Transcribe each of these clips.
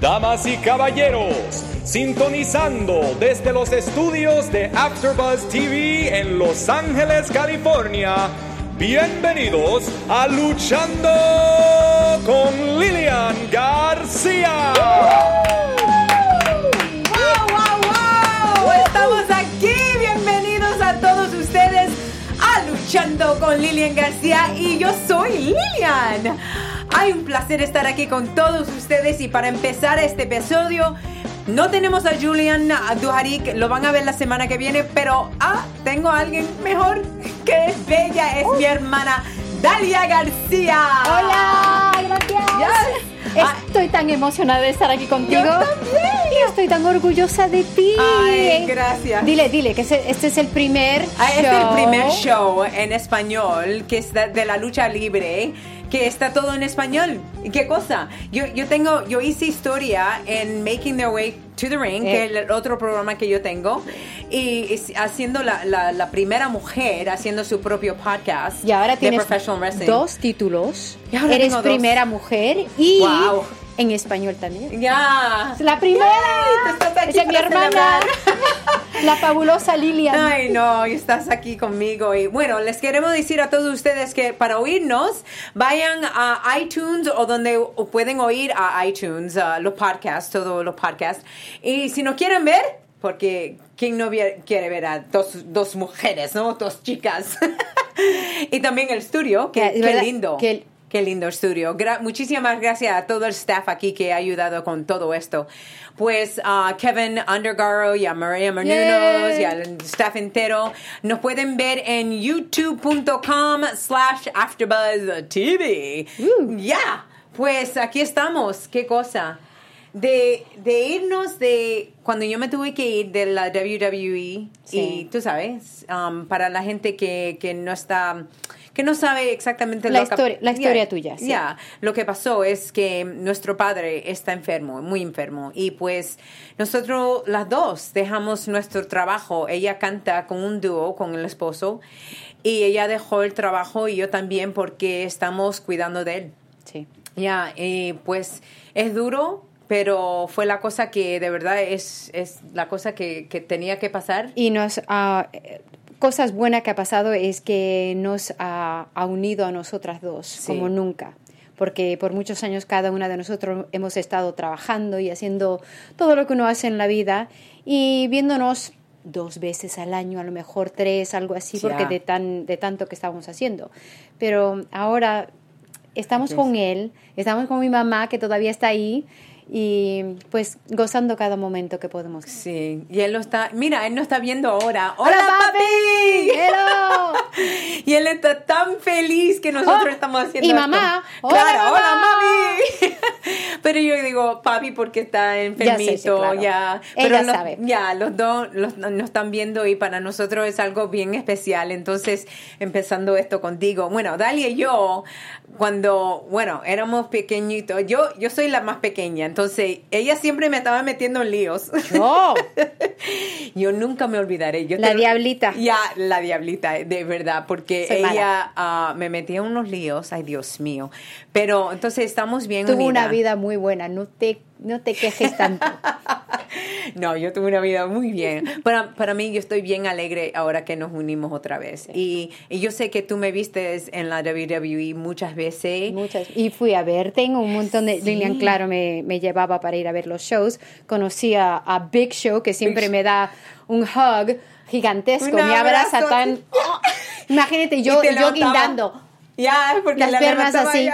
Damas y caballeros, sintonizando desde los estudios de AfterBuzz TV en Los Ángeles, California. Bienvenidos a Luchando con Lilian García. ¡Wow, wow, wow! Estamos aquí. Bienvenidos a todos ustedes a Luchando con Lilian García y yo soy Lilian. Hay un placer estar aquí con todos ustedes y para empezar este episodio no tenemos a Julian Duharik, lo van a ver la semana que viene, pero ah, tengo a alguien mejor que es bella, es mi hermana Dalia García. Hola, gracias. Yes. Estoy tan emocionada de estar aquí contigo. Yo también. Y estoy tan orgullosa de ti. Ay, gracias. Dile, dile que este es el primer Ah, show. Este es el primer show en español que es de, de la lucha libre, que está todo en español. ¿Y qué cosa? Yo, yo tengo, yo hice historia en Making Their Way to the Ring, que es Eh. el otro programa que yo tengo, y es- haciendo la, la- la primera mujer haciendo su propio podcast Y ahora de tienes professional wrestling. dos títulos. Y ahora Eres primera mujer y Wow. En español también. Ya. La primera. Yay, es mi hermana. la fabulosa Lilian. Ay, no, y estás aquí conmigo. Y bueno, les queremos decir a todos ustedes que para oírnos, vayan a iTunes o donde pueden oír a iTunes, a los podcasts, todos los podcasts. Y si no quieren ver, porque ¿quién no quiere ver a dos, dos mujeres, no? Dos chicas. y también el estudio, que, qué lindo. que Qué lindo estudio. Gra- muchísimas gracias a todo el staff aquí que ha ayudado con todo esto. Pues a Kevin Undergaro y a Maria Menunos Yay. y al staff entero. Nos pueden ver en youtube.com slash afterbuzztv. Uh. Ya, pues aquí estamos. Qué cosa. De, de irnos de cuando yo me tuve que ir de la WWE Sí. y tú sabes, um, para la gente que, que no está, que no sabe exactamente La lo que- historia- la historia Ya, tuya, sí. ya. lo que pasó es que nuestro padre está enfermo, muy enfermo, y pues nosotros las dos dejamos nuestro trabajo. Ella canta con un dúo con el esposo y ella dejó el trabajo y yo también porque estamos cuidando de él. Sí. Ya, y pues es duro, pero fue la cosa que de verdad es, es la cosa que, que tenía que pasar. Y nos ha eh, cosas buenas que ha pasado es que nos ha, ha unido a nosotras dos Sí. como nunca. Porque por muchos años cada una de nosotros hemos estado trabajando y haciendo todo lo que uno hace en la vida y viéndonos dos veces al año, a lo mejor tres, algo así, Ya. porque de, tan, de tanto que estábamos haciendo. Pero ahora estamos con él, estamos con mi mamá que todavía está ahí y pues gozando cada momento que podemos. Sí, y él lo está, mira, él nos está viendo ahora. ¡Hola, ¡Hola, papi! ¡Hello! Y él está tan feliz que nosotros Oh, estamos haciendo y esto. mamá, ¡hola, claro, hola mamá! mami. Pero yo digo papi porque está enfermito, Ya sé, sí, claro. ya. Ella Pero los- sabe. ya, los dos los- nos están viendo y para nosotros es algo bien especial. Entonces, empezando esto contigo. Bueno, Dalia y yo, cuando, bueno, éramos pequeñitos, yo, yo soy la más pequeña, entonces ella siempre me estaba metiendo en líos. Yo nunca me olvidaré. Yo La te- diablita. Ya, la diablita, de verdad, porque Soy ella ah, me metía en unos líos, ay Dios mío. Pero entonces estamos bien Tuvo una vida muy buena, no te, no te quejes tanto. No, yo tuve una vida muy bien. Para, para mí, yo estoy bien alegre ahora que nos unimos otra vez. Y, y yo sé que tú me viste en la WWE muchas veces. Muchas. Y fui a verte en un montón de... Lilian, claro, me, me llevaba para ir a ver los shows. Conocí a, a Big Show, que siempre Big me da un hug gigantesco. Un me abraza tan... ¡Oh! Imagínate, yo, yo guindando. Ya, porque Las la piernas así.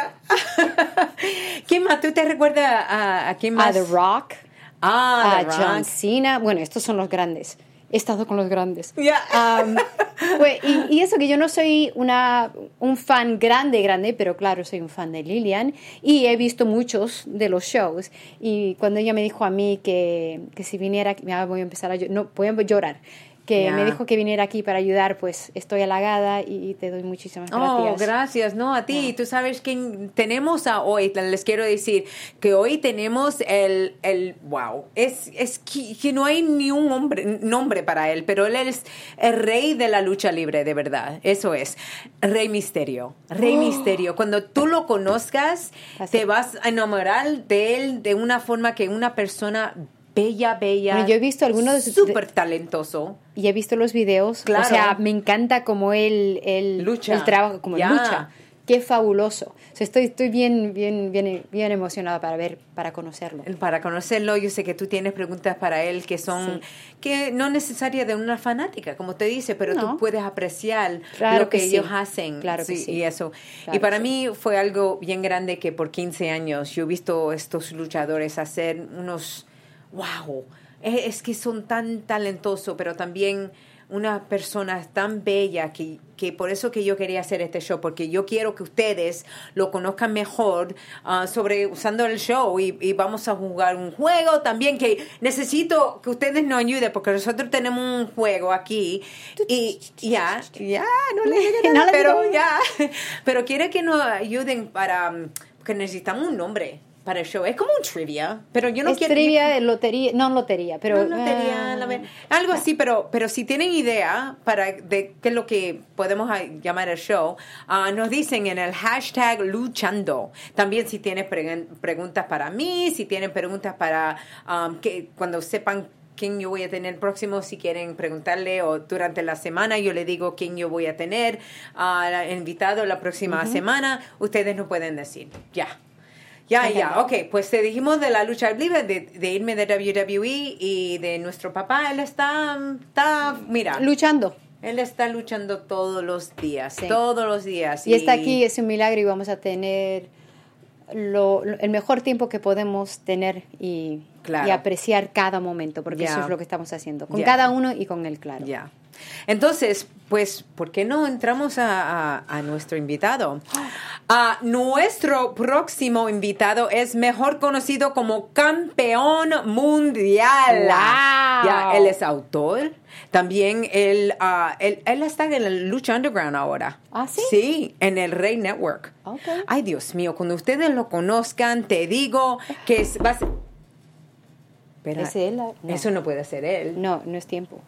¿Quién más? ¿Tú te recuerdas a, a quién A más? The Rock, Ah, a The John Rock. Cena. Bueno, estos son los grandes. He estado con los grandes. Ya. Am, pues, y, y eso que yo no soy una, un fan grande, grande, pero claro, soy un fan de Lilian y he visto muchos de los shows. Y cuando ella me dijo a mí que, que si viniera, ah, voy a empezar a no, voy a llorar, que me dijo que viniera aquí para ayudar, pues estoy halagada y te doy muchísimas Oh, gracias. gracias, no a ti. Tú sabes que tenemos a hoy, les quiero decir que hoy tenemos el, el wow, es, es que, que no hay ni un hombre, nombre para él, pero él es el rey de la lucha libre, de verdad. Eso es, Rey Misterio, Rey Misterio. Cuando tú lo conozcas, Así. te vas a enamorar de él de una forma que una persona bella, bella. Bueno, yo he visto algunos de- súper talentoso. Y he visto los videos. Claro. O sea, me encanta como él, él, Lucha. él trabaja, como Ya. lucha. Qué fabuloso. O sea, estoy, estoy bien, bien, bien, bien emocionada para ver, para conocerlo. Para conocerlo, yo sé que tú tienes preguntas para él que son, que no necesarias de una fanática, como te dice, pero No. tú puedes apreciar Claro lo que, que sí. ellos hacen. Claro que sí. Y eso. Claro y para mí fue algo bien grande que por 15 años yo he visto estos luchadores hacer unos, wow, es, es que son tan talentosos, pero también una persona tan bella que, que por eso que yo quería hacer este show, porque yo quiero que ustedes lo conozcan mejor ah, sobre usando el show y, y vamos a jugar un juego también que necesito que ustedes nos ayuden porque nosotros tenemos un juego aquí y ya, ya, no le digan nada, pero ya, pero quiere que nos ayuden para, porque necesitamos un nombre para el show, es como un trivia, pero yo no es quiero... trivia, lotería, no lotería, pero... No, lotería, ah, la algo así, pero, pero si tienen idea para de qué es lo que podemos ah, llamar el show, ah, nos dicen en el hashtag luchando. También si tienen pregun- preguntas para mí, si tienen preguntas para um, que cuando sepan quién yo voy a tener próximo, si quieren preguntarle o durante la semana yo le digo quién yo voy a tener ah, invitado la próxima semana, ustedes no pueden decir. Ya. Ya, ya, ok, pues te dijimos de la lucha libre, de, de irme de WWE y de nuestro papá, él está, está, mira, Luchando. él está luchando todos los días, Sí. todos los días. Y está aquí, es un milagro y vamos a tener lo, lo- el mejor tiempo que podemos tener y, Claro. y apreciar cada momento, porque Ya. eso es lo que estamos haciendo, con Ya. cada uno y con él, claro. Ya. Entonces, pues, ¿por qué no entramos a, a- a nuestro invitado? Ah, nuestro próximo invitado es mejor conocido como campeón mundial. ¡Wow! Ya, él es autor. También él, ah, él, él está en la lucha underground ahora. ¿Ah, sí? Sí, en el Rey Network. Ok. Ay, Dios mío, cuando ustedes lo conozcan, te digo que es, va a ser- Espera, ¿Es él? No. Eso no puede ser él. No, no es tiempo.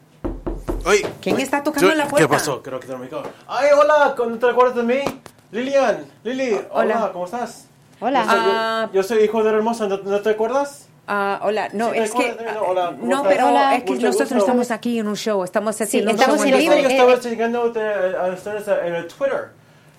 Oye, ¿Quién oye, está tocando yo- la puerta? ¿Qué pasó? Creo que te lo ubicó. Ay, hola, ¿no te acuerdas de mí? Lilian, Lili, hola, Hola. ¿cómo estás? Hola. Yo soy, yo- Ah. yo, soy hijo de la hermosa, ¿no, no te acuerdas? Ah, hola, no, Sí, es que. de ¿no? Hola, ¿cómo no, estás? pero Hola. es que Mucho nosotros gusto. estamos aquí en un show, estamos haciendo estamos un en show. libre. Yo estaba eh. siguiendo a ustedes en el Twitter.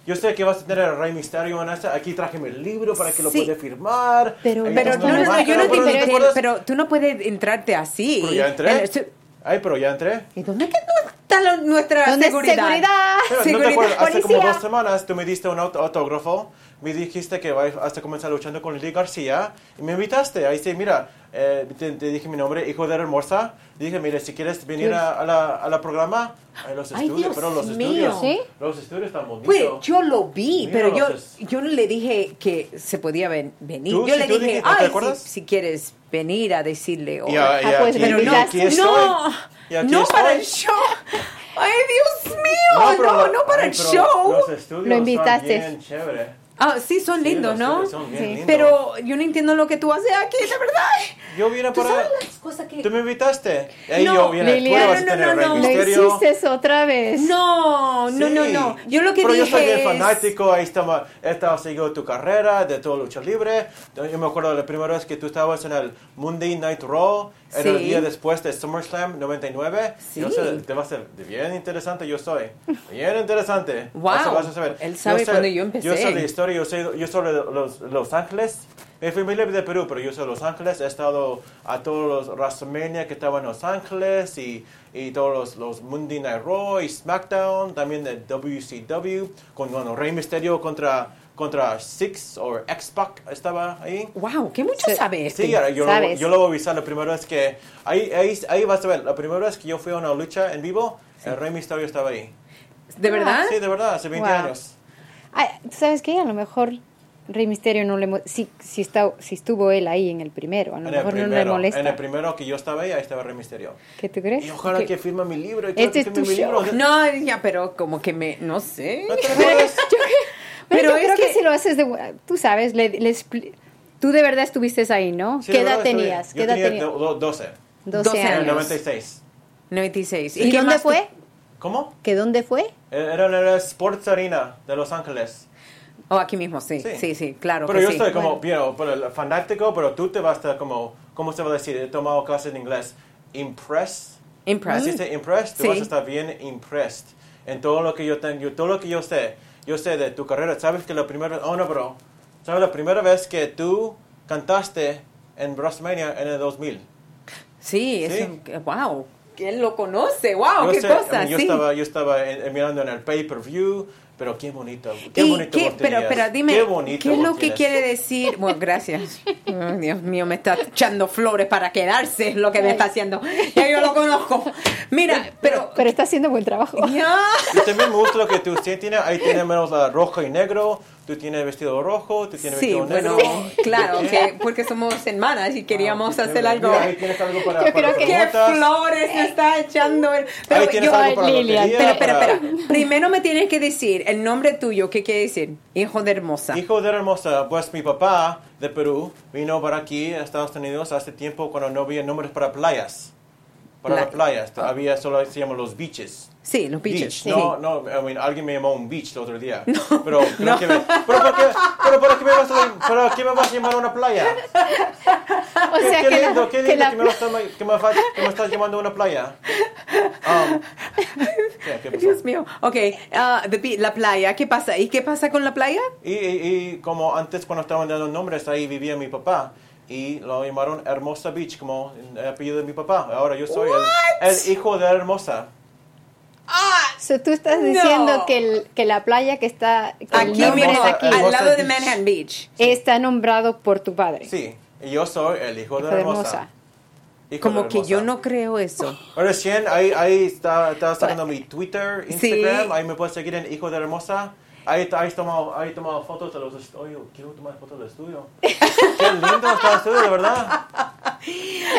Yo sé que vas a tener el Rey Misterio en esta. Aquí traje mi libro para que lo Sí. pueda firmar. Pero- Pero no, no, yo no te pero invité, acuerdas? pero tú no puedes entrarte así. Pero ya entré. El- Ay, pero ya entré. ¿Y dónde que no está nuestra ¿Dónde es seguridad? seguridad? Pero, ¿No te Seguridad, acuerdas? Hace como dos semanas tú me diste un aut- autógrafo, me dijiste que vas a comenzar luchando con Lili García y me invitaste. Ahí sí, mira, eh, te, te dije mi nombre, hijo de hermosa. Dije, mire, si quieres venir a, a la, a la programa, a los Ay, estudios, Dios pero los mío. estudios, ¿Sí? los estudios están bonitos. Pues yo lo vi, Mira, pero yo, es- yo no le dije que se podía ven- venir. ¿Tú? Yo Sí, le tú dije, dijiste, ¿te ay, si, si quieres venir a decirle Y, hola. a- y Ah, pues, aquí, pero no, aquí estoy. no, no para el show. Ay, Dios mío, no, pero- no, para ay, el show. Los estudios Lo invitaste. Están bien chévere. Ah, sí, son Sí, lindos, los ¿no? son bien Sí. lindos. Pero yo no entiendo lo que tú haces aquí, de verdad. Yo vine ¿Tú para... sabes las cosas que... Tú me invitaste. Ey, No, yo vine. Liliana, tú vas a no, tener no, no. Lo Misterio. hiciste otra vez. No, no, no, Sí. no. Yo lo que Pero dije yo soy bien es- fanático, ahí estaba, estaba siguiendo tu carrera de todo lucha libre. Yo me acuerdo de la primera vez que tú estabas en el Monday Night Raw, era el día después de SummerSlam 99. Sí. Yo sé, te va a ser bien interesante, yo soy. Bien interesante. Wow. Vas a- vas a saber. Él sabe sé- cuando yo empecé. Yo soy de historia, yo soy, yo soy de los, Los Ángeles. Mi familia es de Perú, pero yo soy de Los Ángeles. He estado a todos los WrestleMania que estaban en Los Ángeles y, y todos los, los Monday Night Raw y SmackDown, también de WCW, con bueno, Rey Misterio contra, contra Six o X-Pac estaba ahí. Wow, qué mucho Sí. sabe este. Sí, ahora yo, lo, ¿Sabes? yo lo voy a avisar la primera vez que... Ahí, ahí, ahí vas a ver, la primera vez que yo fui a una lucha en vivo, el Rey Misterio estaba ahí. ¿De verdad? Sí, de verdad, hace 20 Wow. años. Ay, ¿tú ¿Sabes qué? A lo mejor Rey Misterio no le... Si, si, está, si estuvo él ahí en el primero, a lo En el, mejor no le primero, molesta. en el primero que yo estaba ahí, ahí estaba Rey Misterio. ¿Qué tú crees? Y ojalá Que- que firme mi libro. y Este que es firme tu mi show. libro. No, ya, pero como que me, no sé. ¿No te? Pero Pero yo creo es que, que- si lo haces de... Tú sabes, le, le expli- tú de verdad estuviste ahí, ¿no? Sí, ¿Qué edad tenías? Yo ¿Qué edad tenía tenías? do- do- 12. 12, 12 En el años. 96. 96. ¿Y, qué dónde más fue? ¿Cómo? ¿Que dónde fue? Era en el Sports Arena de Los Ángeles. Oh, aquí mismo, sí. Sí. Sí, sí, claro Pero que yo sí. estoy como, you pero el fanático, pero tú te vas a estar como, ¿cómo se va a decir? He tomado clases en inglés. Impressed. Impressed. Así se impressed. Tú Sí. vas a estar bien impressed en todo lo que yo tengo, yo- todo lo que yo sé. Yo sé de tu carrera. Sabes que la primera, oh no, pero, ¿sabes la primera vez que tú cantaste en WrestleMania en el 2000? Sí, Sí. eso, wow. ¿Quién lo conoce? Wow, yo qué sé, cosa, I mean, yo sí. estaba, yo estaba mirando en el pay-per-view, pero qué bonito, qué ¿Y bonito qué- pero, pero dime, qué, bonito ¿qué es lo que quiere decir? Bueno, gracias. Oh, Dios mío, me está echando flores para quedarse, es lo que me está haciendo. Ya yo lo conozco. Mira, pero... Pero está haciendo buen trabajo. Ya. Y también me gusta lo que tú sí tienes, ahí tienes menos la rojo y negro, tú tienes vestido rojo, tú tienes Sí, vestido bueno, negro. claro, Sí. que porque somos hermanas y queríamos Ah, hacer mira, algo. ahí tienes algo para, Yo para creo que- ¡Qué preguntas. flores me está echando! él. Pero Ahí tienes yo, algo para Lilian, lotería, Pero, espera, para- espera. Primero me tienes que decir el nombre tuyo. ¿Qué quiere decir? Hijo de hermosa. Hijo de hermosa, pues mi papá de Perú vino para aquí a Estados Unidos hace tiempo cuando no había nombres para playas. Para La- las playas, había solo se llaman los beaches. Sí, los Beach. bichos. sí. No, no, I mean, alguien me llamó un beach el otro día. pero, creo que me, pero, ¿por qué, pero ¿para qué me vas a, pero ¿qué me vas a llamar a una playa? O Qué, sea qué que lindo, la, qué que lindo la que, me, lo estás, que, me, que me estás llamando a una playa. Um, ¿qué, qué pasó? Dios mío. Ok, ah, the la playa. ¿Qué pasa? ¿Y qué pasa con la playa? Y, y, y como antes cuando estaban dando nombres, ahí vivía mi papá. Y lo llamaron Hermosa Beach, como el apellido de mi papá. Ahora yo soy el, el hijo de Hermosa. So, tú estás No. diciendo que, el- que la playa que está, que el Aquí nombre mismo, aquí, al lado de Beach. Manhattan Beach. está nombrado por tu padre. Sí, y yo soy el hijo de Hermosa. hermosa. Hijo Como que yo no creo eso. Recién ahí, ahí está, está sacando mi Twitter, Sí. Instagram. Ahí me puedes seguir en Hijo de Hermosa. Ahí, ahí, tomado, ahí tomado fotos de los estudios. Quiero tomar fotos del estudio. Qué lindo está el estudio, de verdad.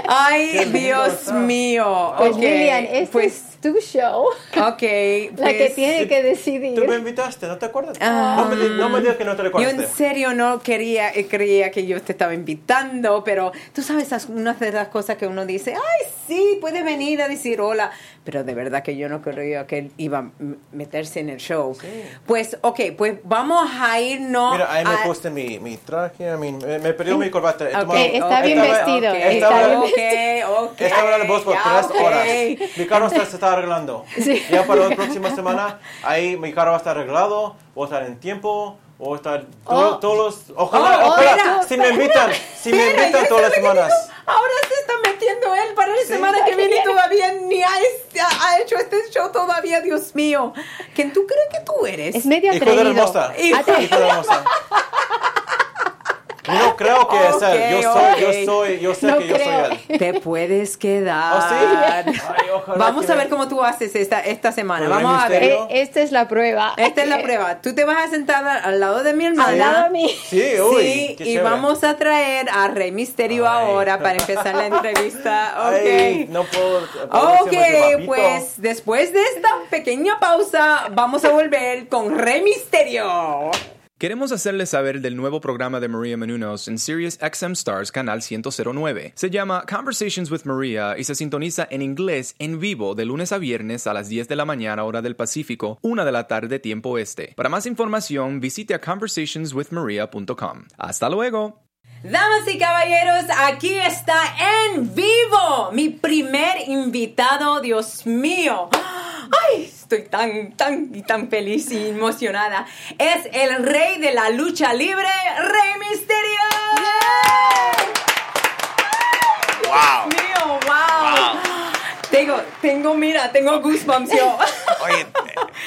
Ay, Dios está. mío. Pues Ok, Lilian, este pues, es tu show, ok. la que pues, tiene que Tú me decidir. invitaste, ¿no te acuerdas? Ah. no, me, no me digas que no te Yo recuerdas. en serio no quería, eh, creía que yo te estaba invitando, pero tú sabes, esas- unas de las cosas que uno dice, ay, sí, puede venir a decir hola, pero de verdad que yo no creía que él iba a m- meterse en el show. Pues, ok, pues vamos a irnos Mira, ahí me a- puse mi, mi traje, I mean, me, me perdió mi corbata. He Ok, tomado- está bien estaba- vestido, ok, está bien ok, ok. Estaba en el bus por ya, tres ok. horas. Mi carro está, se está arreglando. Sí. Ya para la próxima semana, ahí mi carro va a estar arreglado, voy a estar en tiempo, voy a estar todo- Oh. todos los... Ojalá, Oh, ojalá, mira. si me invitan, si me invitan todas las semanas. Ahora se metiendo él para la semana que viene y todavía ni ha, ha- hecho este show todavía, Dios mío. ¿Quién tú crees que tú eres? Es medio Hijo de hermosa. Hijo- Hijo de hermosa. No creo que es él. Yo Ok, soy, ok. yo soy, yo sé No que yo soy él. Te puedes quedar. ¿Oh, sí? Ay, ojalá Vamos que a me- ver cómo tú haces esta, esta semana. ¿Con el Vamos a ver. Eh, esta es la prueba. Esta es la prueba. Tú te vas a sentar al lado de mi hermana. Al lado de mí. Sí, uy, Sí, y chévere. vamos a traer a Rey Misterio Ay. ahora para empezar la entrevista. Ok. Ay, no puedo. Ok, papito. pues después de esta pequeña pausa, vamos a volver con Rey Misterio. Queremos hacerles saber del nuevo programa de Maria Menounos en Sirius XM Stars Canal 109. Se llama Conversations with Maria y se sintoniza en inglés en vivo de lunes a viernes a las 10 de la mañana hora del Pacífico, 1 de la tarde tiempo este. Para más información, visite a conversationswithmaria.com. Hasta luego. Damas y caballeros, aquí está en vivo mi primer invitado, Dios mío. Ay, estoy tan, tan y tan feliz y emocionada. Es el rey de la lucha libre, Rey Misterio. Wow. Dios mío, wow. Tengo, tengo, mira, tengo goosebumps yo. Oye,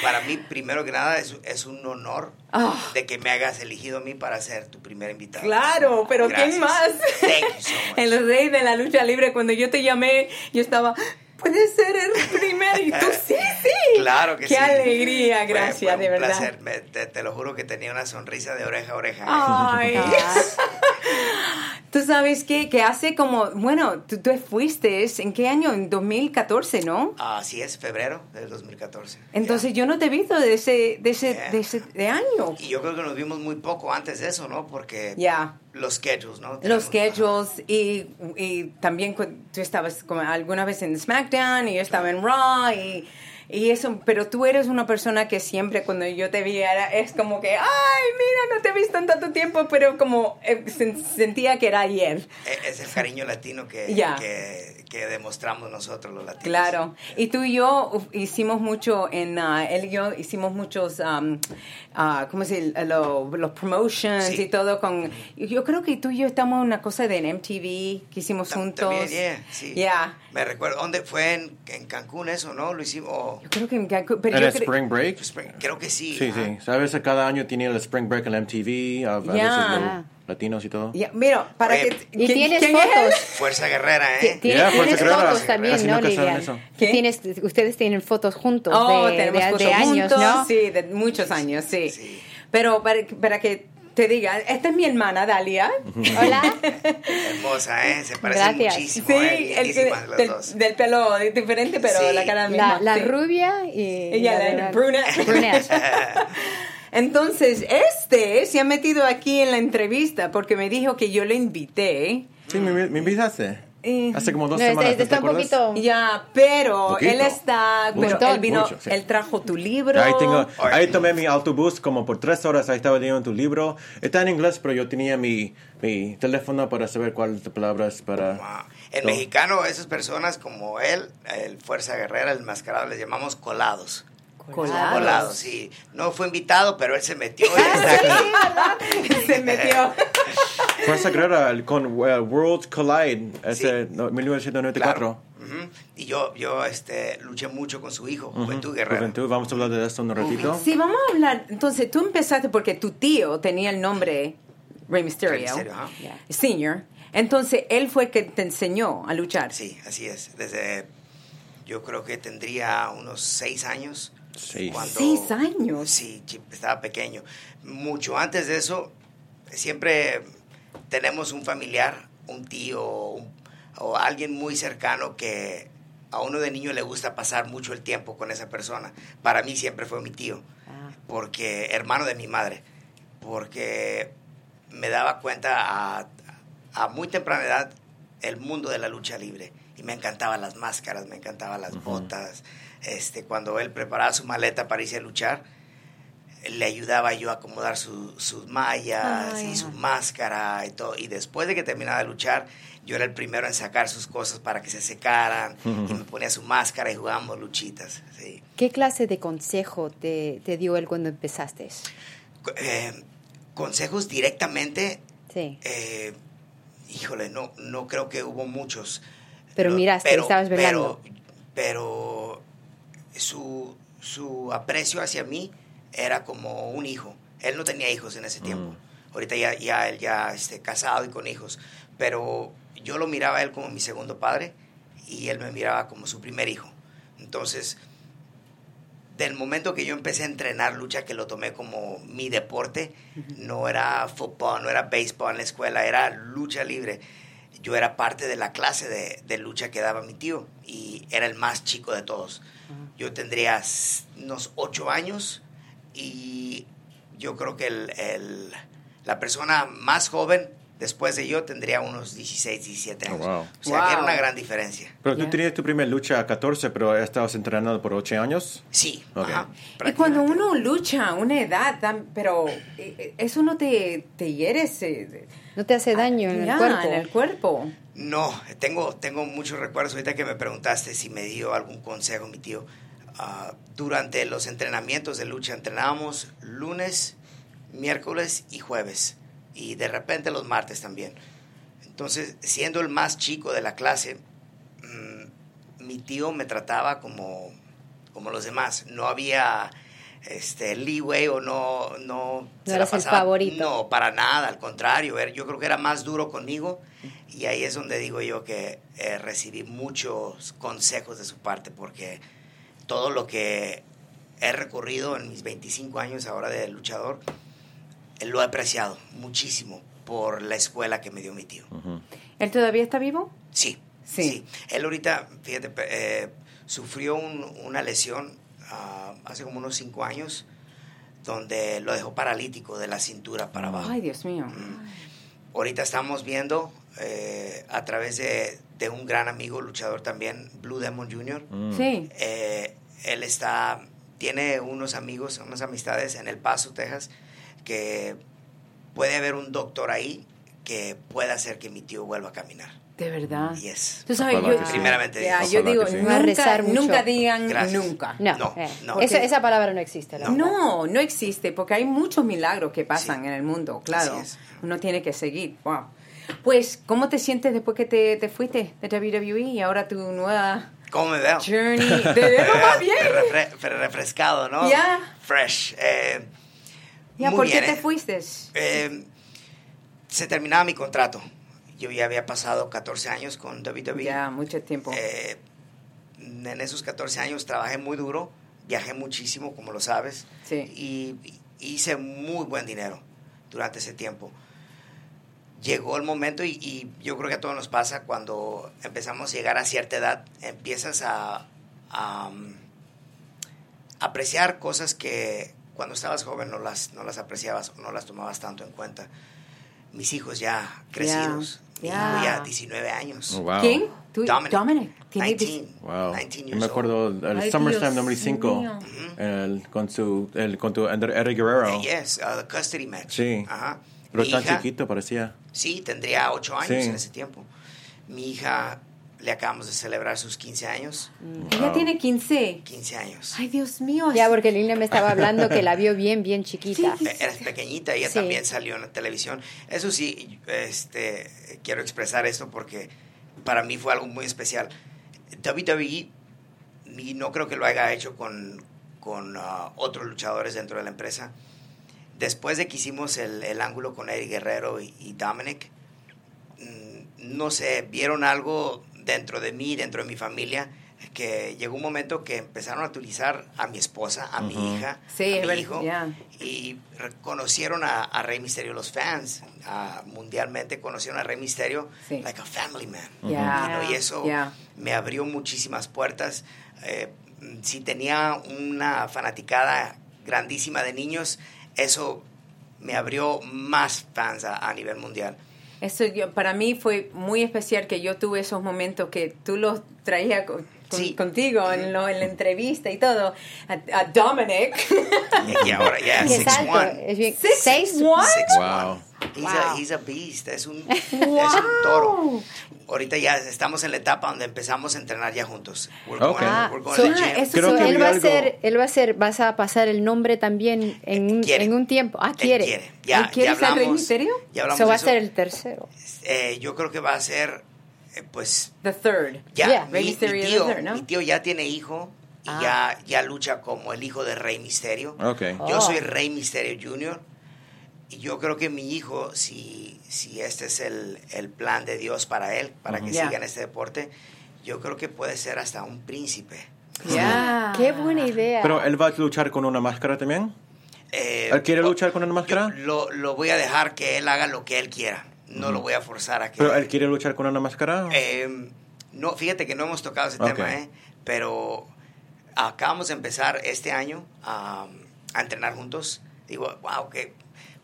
para mí, primero que nada, es, es un honor Ah. de que me hayas elegido a mí para ser tu primer invitado. Claro, pero ¿quién más? Thank you so much. El rey de la lucha libre, cuando yo te llamé, yo estaba, puede ser el primero. Y tú, sí, sí. Claro que Qué sí. alegría, Fue- gracias, fue un de verdad. placer. Me- te, te lo juro que tenía una sonrisa de oreja a oreja. Ay. Tú sabes qué? que hace como, bueno, tú, tú fuiste, ¿en qué año? En 2014, ¿no? Así es, febrero del 2014. Entonces yo no te he visto de ese, de ese, Yeah. de ese de año. Y yo creo que nos vimos muy poco antes de eso, ¿no? Porque Ya. Los schedules, ¿no? Los schedules y, y también tú estabas como alguna vez en SmackDown y yo estaba en Raw y, y eso, pero tú eres una persona que siempre cuando yo te vi era, es como que, ay, mira, no te he visto en tanto tiempo, pero como eh, sen- sentía que era ayer. E- Es el cariño latino que, Ya. que, que demostramos nosotros los latinos. Claro. Y tú y yo hicimos mucho en, ah, él y yo hicimos muchos, um, ah, ¿cómo se dice? Lo- los promotions Sí. y todo con, yo creo que tú y yo estamos en una cosa de MTV que hicimos juntos. También, yeah, sí. Yeah. Me recuerdo, ¿dónde fue? En, en Cancún eso, ¿no? Lo hicimos. Yo creo que en Cancún, pero En yo el Spring Break. Spring- creo que sí. Sí, ajá. sí. ¿Sabes? Cada año tiene el Spring Break en la MTV, a, a veces los latinos y todo. Ya, mira, para Oye, que... Y ¿quién- tienes quién es él? fotos. Fuerza guerrera, ¿eh? Tienes, tienes Fuerza Guerrera, fotos también, ¿no. ¿Qué? Tienes, ustedes tienen fotos juntos Oh, de, tenemos de- fotos de años, juntos, ¿no? Sí, de muchos años, sí. Sí. Pero para, para que te diga, esta es mi hermana, Dalia. Hola. Hermosa, ¿eh? Se Gracias. muchísimo, Sí, ¿eh? el que, Lindísimas las del, dos. del pelo diferente, pero Sí. la cara misma. La, la sí. rubia y Ella, de la brunette. brunette. Entonces, este se ha metido aquí en la entrevista porque me dijo que yo le invité. Sí, me, me invitaste. Eh, Hace como dos No, está, semanas. ¿te está un acuerdas? poquito... Ya, pero Poquito. él está, Mucho. pero él vino, Mucho, sí. él trajo tu libro. Ahí, tengo, ahí tomé mi autobús como por tres horas, ahí estaba leyendo tu libro. Está en inglés, pero yo tenía mi, mi teléfono para saber cuáles palabras para... Wow. En todo. mexicano, esas personas como él, el Fuerza Guerrera, el mascarado, les llamamos colados. Colados. Colados, sí. No fue invitado, pero él se metió y está aquí. se metió. Fuerza Guerrera el- con uh, World Collide, ese Sí. no, 1994. Claro. Ujú. Y yo, yo este, luché mucho con su hijo, Juventud Guerrera. Juventud, vamos a hablar de esto un ratito. Sí, vamos a hablar. Entonces, tú empezaste porque tu tío tenía el nombre Rey Mysterio, Rey Mysterio, ajá. Senior. Entonces, él fue el que te enseñó a luchar. Sí, así es. Desde, yo creo que tendría unos seis años. Seis. Seis años. Sí, estaba pequeño. Mucho antes de eso, siempre tenemos un familiar, un tío un- o alguien muy cercano que a uno de niño le gusta pasar mucho el tiempo con esa persona. Para mí siempre fue mi tío, Ah. porque hermano de mi madre, porque me daba cuenta a, a muy temprana edad el mundo de la lucha libre y me encantaban las máscaras, me encantaban las botas. Este, cuando él preparaba su maleta para irse a luchar, le ayudaba yo a acomodar su- sus mallas Ay, y su máscara y todo. Y después de que terminaba de luchar, yo era el primero en sacar sus cosas para que se secaran y me ponía su máscara y jugábamos luchitas. Sí. ¿Qué clase de consejo te, te dio él cuando empezaste? Eh, consejos directamente, Sí. eh, híjole, no, no creo que hubo muchos. Pero No, miraste, estabas velando. Pero, pero su, su aprecio hacia mí era como un hijo. Él no tenía hijos en ese tiempo. Ahorita ya, ya él ya este, casado y con hijos. Pero yo lo miraba a él como mi segundo padre y él me miraba como su primer hijo. Entonces, del momento que yo empecé a entrenar lucha, que lo tomé como mi deporte, no era fútbol, no era béisbol en la escuela, era lucha libre. Yo era parte de la clase de, de lucha que daba mi tío y era el más chico de todos. Yo tendría unos ocho años y yo creo que el, el- la persona más joven después de yo tendría unos 16, 17 años. Oh, wow. O sea, que era Wow. una gran diferencia. Pero tú tenías tu primera lucha a 14, pero estabas entrenando por 8 años. Sí, Ok. ajá, Y cuando uno lucha a una edad, pero eh, eh, eso no te, te hiere se- No te hace daño en Ya, el cuerpo. en el cuerpo. No, tengo, tengo muchos recuerdos. Ahorita que me preguntaste si me dio algún consejo mi tío. ah, durante los entrenamientos de lucha entrenábamos lunes, miércoles y jueves. Y de repente los martes también. Entonces, siendo el más chico de la clase, mm, mi tío me trataba como, como los demás. No había este leeway o no no, No eres el favorito. no para nada al contrario yo creo que era más duro conmigo y ahí es donde digo yo que eh, recibí muchos consejos de su parte porque todo lo que he recorrido en mis 25 años ahora de luchador eh, lo he apreciado muchísimo por la escuela que me dio mi tío ¿Él todavía está vivo? Sí, Sí. sí. Él ahorita, fíjate, eh, sufrió un- una lesión ah, hace como unos cinco años donde lo dejó paralítico de la cintura para abajo. Ay, Dios mío. Ahorita estamos viendo eh, a través de, de un gran amigo luchador también, Blue Demon Jr. Sí. Eh, él está, tiene unos amigos, unas amistades en El Paso, Texas, que puede haber un doctor ahí que pueda hacer que mi tío vuelva a caminar. De verdad. Yes. Tú sabes, Ojalá yo, sí. Primeramente, yo digo, sí. Nunca, rezar mucho. nunca digan Gracias. nunca. No, No, eh, no. Porque- esa palabra no existe. la verdad. No, no existe, porque hay muchos milagros que pasan Sí. en el mundo, claro. Así es. Uno tiene que seguir. Wow. Pues, ¿cómo te sientes después que te, te fuiste de WWE y ahora tu nueva ¿Cómo me veo? journey? ¿Te veo más bien? Refre- refre- refrescado, ¿no? Ya. Fresh. Eh, Ya, muy ¿Por qué bien, te eh. fuiste? Eh, se terminaba mi contrato. Yo ya había pasado 14 años con WWE. Ya, mucho tiempo. Eh, en esos 14 años trabajé muy duro, viajé muchísimo, como lo sabes, Sí. y hice muy buen dinero durante ese tiempo. Llegó el momento y, y yo creo que a todos nos pasa cuando empezamos a llegar a cierta edad, empiezas a, a, um, apreciar cosas que cuando estabas joven no las, no las apreciabas o no las tomabas tanto en cuenta. Mis hijos ya crecidos, mi ya. hijo ya 19 años. Oh, wow. ¿Quién? ¿Tú? Dominic. Dominic. Tiene 19. Wow. 19 Yo years me acuerdo el Ay, SummerSlam número 5 mío. el, con su el, con tu Eddie Guerrero. Eh, yes, uh, the custody match. Sí. Ajá. Pero Mi tan hija- chiquito parecía. Sí, tendría 8 años Sí. en ese tiempo. Mi hija le acabamos de celebrar sus 15 años. Ella tiene 15. 15 años. Ay, Dios mío. Ya, porque Lina me estaba hablando que la vio bien, bien chiquita. Sí, Eres pequeñita, ella Sí. también salió en la televisión. Eso sí, este, quiero expresar esto porque para mí fue algo muy especial. WWE, y no creo que lo haya hecho con, con ah, otros luchadores dentro de la empresa, después de que hicimos el, el ángulo con Eddie Guerrero y, y Dominic, mm, no sé, vieron algo dentro de mí, dentro de mi familia, que llegó un momento que empezaron a utilizar a mi esposa, a mi hija, Sí, a mi hijo, y reconocieron a, a Rey Misterio los fans, a- mundialmente conocieron a Rey Misterio Sí. like a family man. Ya. You know, y eso me abrió muchísimas puertas. Eh, si tenía una fanaticada grandísima de niños, eso me abrió más fans a, a nivel mundial. Eso yo, para mí fue muy especial que yo tuve esos momentos que tú los traías con- con- Sí. contigo en, lo- en la entrevista y todo. A, a Dominic. Y, y ahora ya, Y es 6'1". alto, es bien. Six Seis, one? 6'1". Wow. He's, a, he's a beast, es un, es un toro. Ahorita ya estamos en la etapa donde empezamos a entrenar ya juntos. We're Ok. going, Ah, we're going so- to the gym. Ah, eso Creo So, que él va a ser, él va a ser, vas a pasar el nombre también en, un- Quiere. en un tiempo. Ah, Él quiere. quiere. Ya, ¿Él quiere ya ser hablamos-? Ya hablamos va de a ser el tercero. Eh, yo creo que va a ser, eh, pues, The third. ya, Yeah. mi, Rey mi Mysterio tío, the third, ¿no? mi tío ya tiene hijo y Ah. ya, ya lucha como el hijo de Rey Misterio. Ok. Yo Oh. soy Rey Misterio Jr. Y yo creo que mi hijo, si, si este es el, el plan de Dios para él, para que Ya. siga en este deporte, yo creo que puede ser hasta un príncipe. Ya. Qué buena idea. Pero él va a luchar con una máscara también. Eh, ¿Él quiere luchar con una máscara? lo, lo voy a dejar que él haga lo que él quiera. No lo voy a forzar a que... Pero él quiere luchar con una máscara. Eh, no, fíjate que no hemos tocado ese tema, ¿eh? pero acabamos de empezar este año a, a entrenar juntos. Digo, wow, que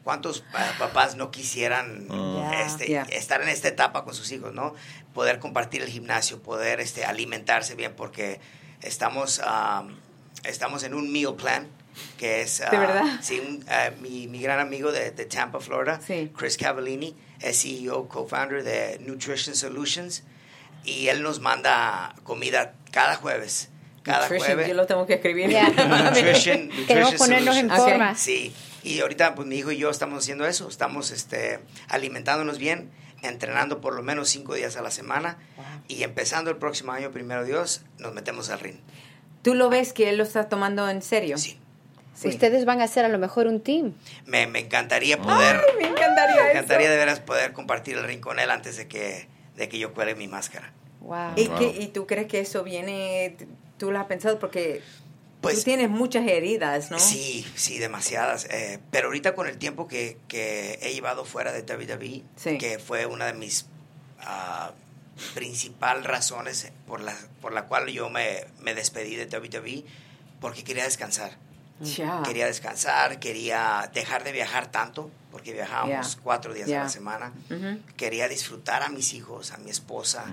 cuántos pa- papás no quisieran Ya. este, estar en esta etapa con sus hijos, ¿no? Poder compartir el gimnasio, poder este, alimentarse bien, porque estamos, ah, estamos en un meal plan que es... ¿De ah, verdad? Sí, un, ah, mi, mi gran amigo de, de Tampa, Florida, Sí. Chris Cavallini, es CEO, co-founder de Nutrition Solutions, y él nos manda comida cada jueves. Cada Nutrition, jueves. Yo lo tengo que escribir. Ya. Nutrition, Queremos Nutrition ponernos en forma. Sí, y ahorita pues mi hijo y yo estamos haciendo eso, estamos este, alimentándonos bien, entrenando por lo menos cinco días a la semana y empezando el próximo año, primero Dios, nos metemos al ring. ¿Tú lo ves que él lo está tomando en serio? Sí, Sí. Ustedes van a ser a lo mejor un team. Me, me encantaría poder, Ay, me encantaría me encantaría eso. de veras poder compartir el ring con él antes de que, de que yo cuelgue mi máscara. Wow. ¿Y, Wow. qué- ¿Y tú crees que eso viene, tú lo has pensado? Porque Pues- tú tienes muchas heridas, ¿no? Sí, sí, demasiadas. eh, pero ahorita con el tiempo que, que he llevado fuera de WWE, Sí. que fue una de mis ah, principal razones por la, por la cual yo me, me despedí de WWE, porque quería descansar. Ya. Quería descansar, quería dejar de viajar tanto, porque viajábamos Ya. cuatro días Ya. a la semana. Quería disfrutar a mis hijos, a mi esposa,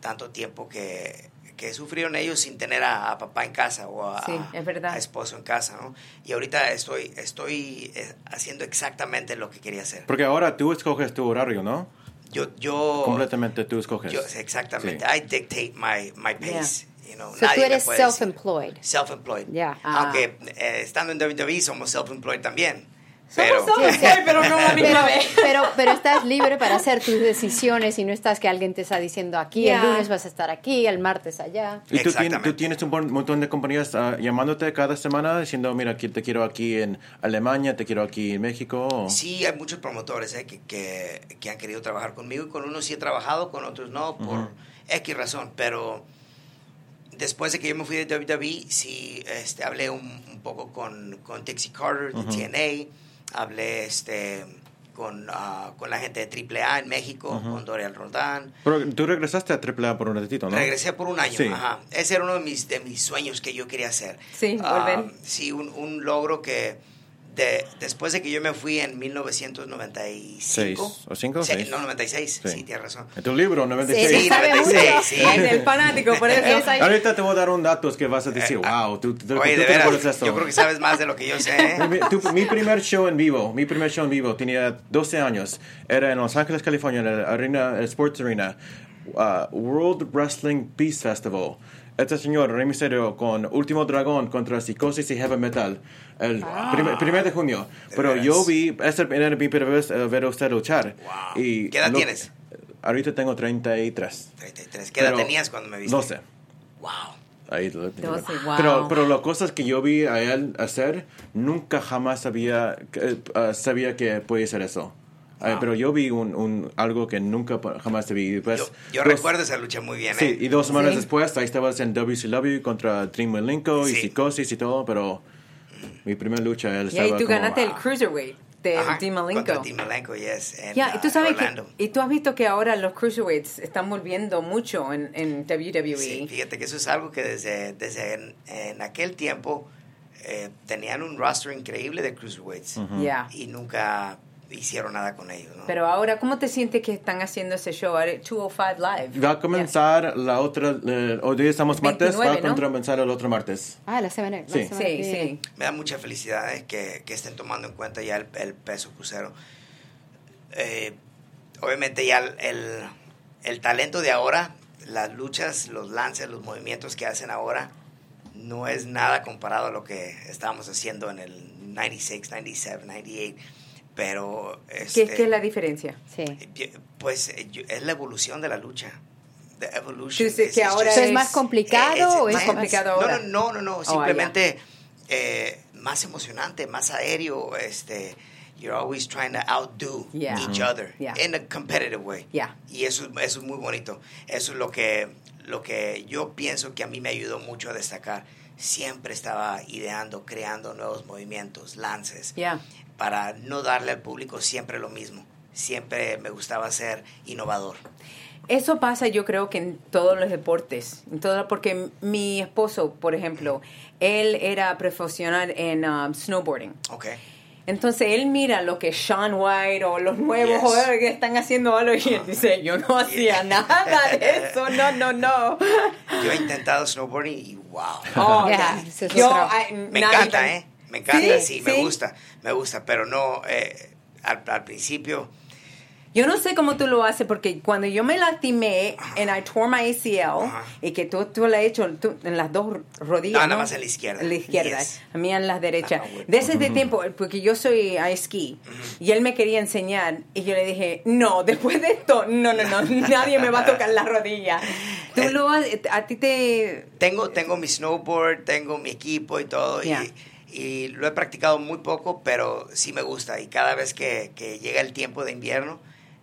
tanto tiempo que, que sufrieron ellos sin tener a, a papá en casa o a, Sí, es verdad. a esposo en casa, ¿no? Y ahorita estoy, estoy eh, haciendo exactamente lo que quería hacer. Porque ahora tú escoges tu horario, ¿no? Yo, yo, Completamente tú escoges. yo exactamente, Sí. I dictate my, my pace. You know, So tú nadie me eres self-employed. Self-employed. Ya. Ah. Aunque eh, estando en WWE somos self-employed también. Somos Pero, self-employed, pero no la misma Pero, vez. pero, pero estás libre para hacer tus decisiones y no estás que alguien te está diciendo aquí, Ya. el lunes vas a estar aquí, el martes allá. Y tú, tienes, Exactamente. tú tienes un montón de compañías ah, llamándote cada semana diciendo, mira, aquí te quiero aquí en Alemania, te quiero aquí en México. o- Sí, hay muchos promotores eh, que, que, que han querido trabajar conmigo y con unos sí he trabajado, con otros no, por X razón. Pero después de que yo me fui de WWE, sí este, hablé un, un poco con, con Dixie Carter de TNA, hablé este, con, ah, con la gente de AAA en México, con Dorian Rodán. Pero tú regresaste a AAA por un ratito, ¿no? Regresé por un año, Sí. ajá. Ese era uno de mis, de mis sueños que yo quería hacer. Sí, Ah, volver. sí, un, un logro que de, después de que yo me fui en 1995. Seis, ¿o cinco o Sí, seis? No, 96, sí, Sí. tienes razón. En tu libro, 96. Sí, Sí, sabe 96, mucho. sí. Es el fanático, por eso. Es ahí. Ahorita te voy a dar un dato que vas a decir, Eh, ah, wow, tú, tú, tú Oye, te de veras, recuerdas esto. yo creo que sabes más de lo que yo sé. ¿eh? Mi, tu- mi primer show en vivo, mi primer show en vivo, tenía 12 años. Era en Los Ángeles, California, en la arena, el Sports Arena, uh, World Wrestling Peace Festival. Este señor, Rey Mysterio, con Último Dragón contra Psicosis y Heavy Metal, el primer, primer de junio. Pero veras. yo vi, esta era mi primera vez eh, ver a usted luchar. Wow. Y ¿Qué edad lo- tienes? Ahorita tengo 33. 33. ¿Qué edad Pero- tenías cuando me viste? 12. Wow. Ahí lo- 12, wow. pero, pero las cosas que yo vi a él hacer, nunca jamás sabía, que- eh, sabía que podía ser eso. Wow. pero yo vi un, un- algo que nunca jamás te vi. Pues, Yo, yo dos- recuerdo esa lucha muy bien. Sí, ¿eh? y dos semanas Sí. después ahí estabas en WCW contra Dream Malenko y Sí. Psicosis y todo, pero mi primera lucha él Y estaba ahí tú como, ganaste el "Ah". Cruiserweight de Ajá, Dean Malenko. Dean Malenko, yes. en, Ya, y tú ah, sabes que, y tú has visto que ahora los Cruiserweights están volviendo mucho en, en WWE. Sí, fíjate que eso es algo que desde, desde en, en aquel tiempo eh, tenían un roster increíble de cruiserweights Ya. y nunca hicieron nada con ellos, ¿no? Pero ahora, ¿cómo te sientes que están haciendo ese show ahora, 205 Live? Va a comenzar la otra, eh, hoy día estamos martes, va 29, a ¿no? comenzar el otro martes. Ah, la semana. la Sí. semana Sí, sí. Me da mucha felicidad eh, que, que estén tomando en cuenta ya el, el peso crucero. Eh, obviamente ya el, el, el talento de ahora, las luchas, los lances, los movimientos que hacen ahora, no es nada comparado a lo que estábamos haciendo en el 96, 97, 98. Pero... ¿Qué, este, qué es la diferencia? Sí. Pues es la evolución de la lucha. The evolution. Is- que ahora just- ¿Es más complicado eh, es- o es más complicado no, ahora? No, no, no, no, Oh, simplemente eh, más emocionante, más aéreo, este, you're always trying to outdo Yeah. each other Yeah. in a competitive way. Yeah. Y eso, eso es muy bonito. Eso es lo que, lo que yo pienso que a mí me ayudó mucho a destacar. Siempre estaba ideando, creando nuevos movimientos, lances. Para no darle al público siempre lo mismo. Siempre me gustaba ser innovador. Eso pasa yo creo que en todos los deportes, en todo, porque mi esposo, por ejemplo, él era profesional en um, snowboarding. Ok. Entonces él mira lo que Sean White o los nuevos Yes. jugadores que están haciendo algo y él dice, yo no hacía nada de eso, no, no, no. Yo he intentado snowboarding y wow. Oh, Yo, ay, Me encanta, ¿eh? Me encanta, sí, Sí, me gusta, me gusta, pero no, eh, al, al principio, Yo no sé cómo tú lo haces porque cuando yo me lastimé en I tore my ACL Ajá. y que tú, tú lo has hecho tú- en las dos rodillas. No, nada más en la izquierda. En la izquierda, Yes. a mí en la derecha. Ah, bueno. Desde ese tiempo, porque yo soy a esquí y él me quería enseñar y yo le dije, no, después de esto, no, no, no, nadie me va a tocar la rodilla. Tú Eh, lo has- a ti te... tengo, tengo mi snowboard, tengo mi equipo y todo, Yeah. y Y lo he practicado muy poco, pero sí me gusta. Y cada vez que, que llega el tiempo de invierno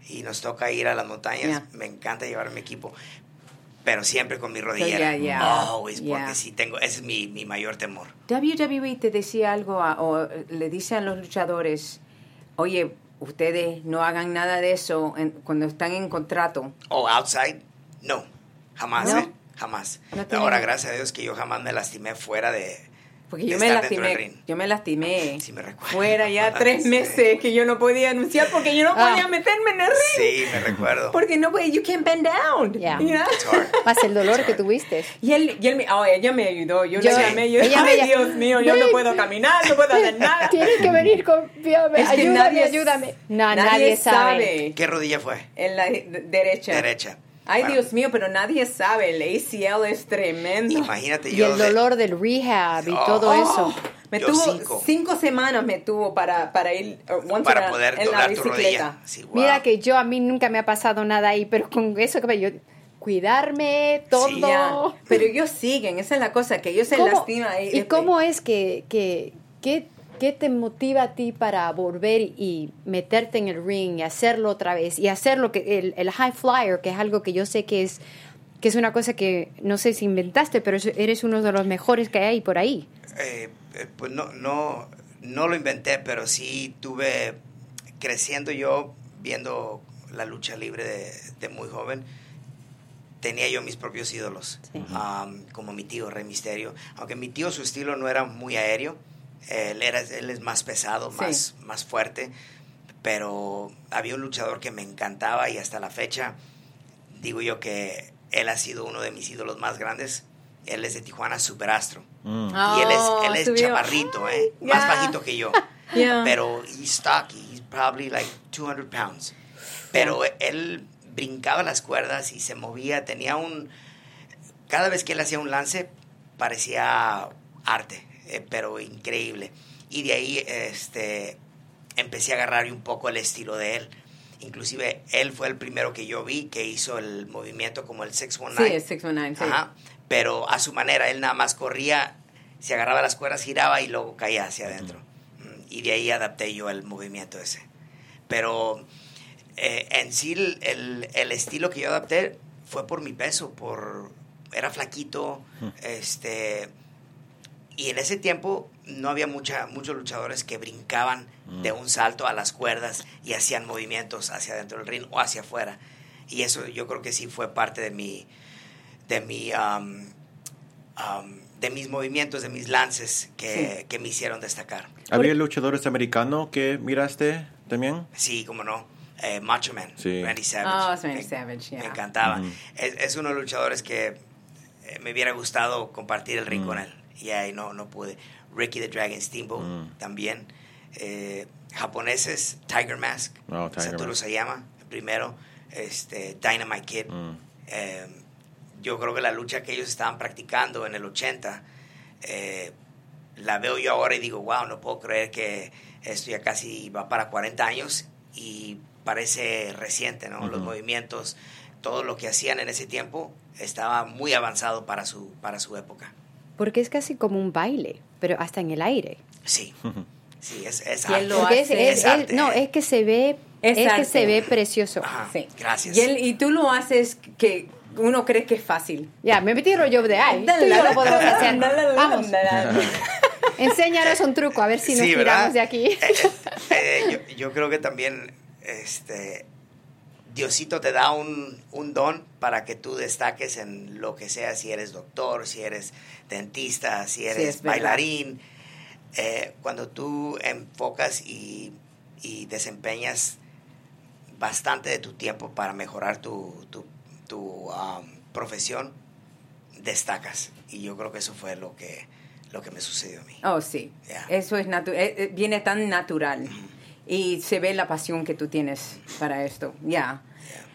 y nos toca ir a las montañas, Yeah. me encanta llevar mi equipo. Pero siempre con mi yeah, rodillera. yeah. Always, porque Yeah. sí tengo, ese es mi, mi mayor temor. WWE te decía algo a- o le dice a los luchadores, oye, ustedes no hagan nada de eso en- cuando están en contrato. O outside, no, jamás, ¿No? ¿eh? Jamás. No Ahora, gracias a Dios que yo jamás me lastimé fuera de, Porque yo me lastimé, yo me lastimé. Sí, me recuerdo. Fuera ya tres Sí. meses que yo no podía anunciar porque yo no Ah. podía meterme en el ring. Sí, me recuerdo. Porque no podía, you can't bend down. Yeah. you know? Más el dolor que tuviste. Y él, y él me, oh, ella me ayudó. Yo, Yo- le llamé, yo, ella me ay, llam- Dios mío, yo no puedo caminar, no puedo hacer nada. Tienes que venir que ayúdame, nadie- ayúdame. No, nadie, sabe. ¿Qué rodilla fue? En la de- derecha. Derecha. Ay, Bueno, Dios mío, pero nadie sabe. El ACL es tremendo. Imagínate Y yo. el de- dolor del rehab y Oh. todo Oh, eso. Me Yo tuvo cinco. cinco. semanas me tuvo para, para ir uh, once para poder en la doblar tu bicicleta. rodilla. Sí, wow. Mira que yo a mí nunca me ha pasado nada ahí, pero con eso que yo cuidarme todo. Sí. Pero ellos siguen, esa es la cosa, que ellos se ¿Cómo- lastiman ahí. ¿Y cómo es que, que, que- qué te motiva a ti para volver y meterte en el ring y hacerlo otra vez y hacer lo que el, el high flyer, que es algo que yo sé que es que es una cosa que no sé si inventaste, pero es- eres uno de los mejores que hay por ahí. Eh, eh, pues no, no, no lo inventé, pero sí tuve, creciendo yo, viendo la lucha libre de, de muy joven, tenía yo mis propios ídolos, um, como mi tío Rey Misterio, aunque mi tío su estilo no era muy aéreo, él, era, él es más pesado, Sí. más, más fuerte, pero había un luchador que me encantaba y hasta la fecha digo yo que él ha sido uno de mis ídolos más grandes. Él es de Tijuana, Superastro. y él es, él es Oh, subió. chaparrito, ¿eh? Más bajito que yo. Yeah. Pero he's stocky, he's probably like 200 pounds. Pero él brincaba las cuerdas y se movía, tenía un... Cada vez que él hacía un lance parecía arte, eh, pero increíble. Y de ahí este, empecé a agarrar un poco el estilo de él. Inclusive él fue el primero que yo vi que hizo el movimiento como el 619. Sí, es 619, sí. Ajá. Pero a su manera, él nada más corría, se agarraba las cuerdas, giraba y luego caía hacia adentro. Mm, Y de ahí adapté yo el movimiento ese. Pero eh, en sí el, el- el estilo que yo adapté fue por mi peso, por era flaquito, este y en ese tiempo no había mucha, muchos luchadores que brincaban de un salto a las cuerdas y hacían movimientos hacia adentro del ring o hacia afuera. Y eso yo creo que sí fue parte de mi, de mi, um, um, de mis movimientos, de mis lances que, que me hicieron destacar. ¿Había luchadores americanos que miraste también? Sí, como no. Eh, Macho Man, Sí. Randy Savage. Oh, es Randy me, Savage, me yeah. encantaba. Ujú. es, es uno de los luchadores que eh, me hubiera gustado compartir el ring Mm. con él. Y ahí no, no pude. Ricky the Dragon Steamboat Mm. también. Eh, japoneses, Tiger Mask. Oh, Tiger Satoru Mask. Sayama, el primero. Este, Dynamite Kid. Mm. Eh, yo creo que la lucha que ellos estaban practicando en el 80, eh, la veo yo ahora y digo, wow, no puedo creer que esto ya casi va para 40 años y parece reciente, ¿no? Los movimientos, todo lo que hacían en ese tiempo estaba muy avanzado para su, para su época. Porque es casi como un baile, pero hasta en el aire. Sí, sí, es, es ¿Quién arte. lo hace? es- Es es- arte. no, es que se ve, Es es, que se ve precioso. Ajá, Sí. Gracias. Y, él- y tú lo haces que uno cree que es fácil. Ya, me metí rollo de ay, tú y yo lo podemos hacer. Vamos, enséñanos un truco, a ver si nos Sí, tiramos ¿verdad? de aquí. Eh, eh, yo, yo creo que también este, Diosito te da un, un don para que tú destaques en lo que sea, si eres doctor, si eres dentista, si eres bailarín. Eh, cuando tú enfocas y, y desempeñas bastante de tu tiempo para mejorar tu, tu, tu, um, profesión, destacas. Y yo creo que eso fue lo que, lo que me sucedió a mí. Oh, sí. Yeah. Eso es natu- eh, eh, viene tan natural. Y se ve la pasión que tú tienes para esto. Ya.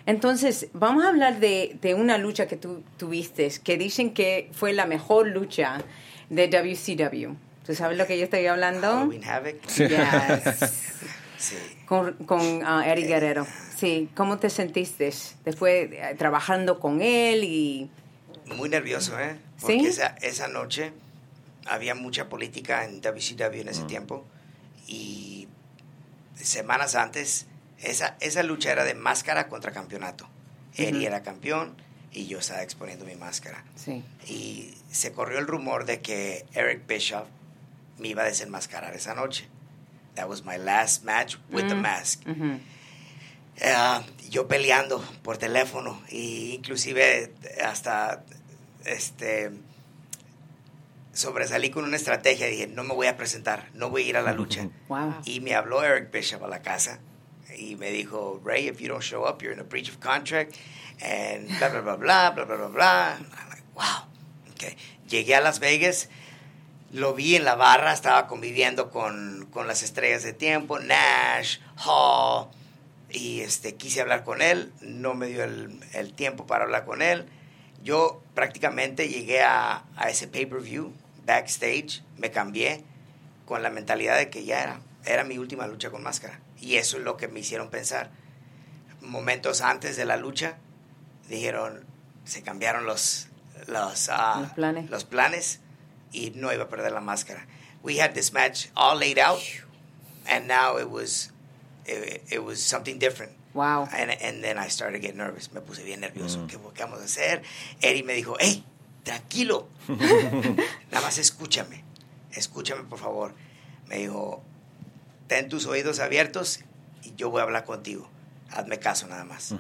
Entonces, vamos a hablar de, de una lucha que tú tuviste, que dicen que fue la mejor lucha de WCW. ¿Tú sabes lo que yo estoy hablando? Halloween Havoc. Yes. Sí. con con ah, Eddie Guerrero. Sí, ¿cómo te sentiste después eh, trabajando con él y Muy nervioso, ¿eh? Porque ¿Sí? esa, esa noche había mucha política en WCW en ese tiempo y semanas antes esa, esa lucha era de máscara contra campeonato. Eddie era campeón y yo estaba exponiendo mi máscara. Sí. Y se corrió el rumor de que Eric Bischoff me iba a desenmascarar esa noche. That was my last match with the mask. Ujú. Eh, yo peleando por teléfono e inclusive hasta este sobresalí con una estrategia. Dije, no me voy a presentar, no voy a ir a la lucha. Wow. Y me habló Eric Bishop a la casa y me dijo, Ray, if you don't show up, you're in a breach of contract, and bla, bla, bla, bla, bla, bla, bla. I'm like, wow. Okay. Llegué a Las Vegas, lo vi en la barra, estaba conviviendo con, con las estrellas de tiempo, Nash, Hall, y este, quise hablar con él, no me dio el, el tiempo para hablar con él. Yo prácticamente llegué a, a ese pay-per-view, backstage, me cambié con la mentalidad de que ya era, era mi última lucha con máscara. Y eso es lo que me hicieron pensar. Momentos antes de la lucha, dijeron, se cambiaron los, los, ah, Los planes. los planes y no iba a perder la máscara. We had this match all laid out, and now it was, it, it was something different. Wow. And, and then I started to get nervous. Me puse bien nervioso. ¿Qué, qué vamos a hacer? Eddie me dijo, hey, tranquilo. Nada más escúchame. Escúchame, por favor. Me dijo, ten tus oídos abiertos y yo voy a hablar contigo. Hazme caso nada más.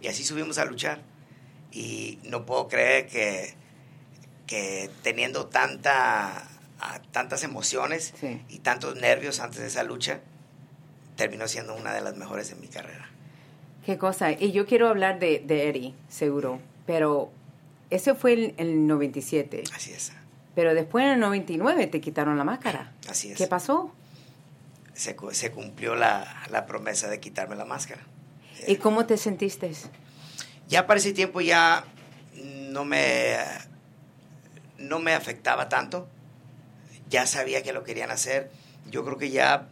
Y así subimos a luchar. Y no puedo creer que, que teniendo tanta, tantas emociones Sí. y tantos nervios antes de esa lucha, terminó siendo una de las mejores de mi carrera. Qué cosa. Y yo quiero hablar de, de Eddie, seguro. Pero ese fue el, el 97. Así es. Pero después en el 99 te quitaron la máscara. Así es. ¿Qué pasó? Se, cu- se cumplió la, la promesa de quitarme la máscara. ¿Y cómo te sentiste? Ya para ese tiempo ya no me, no me afectaba tanto. Ya sabía que lo querían hacer. Yo creo que ya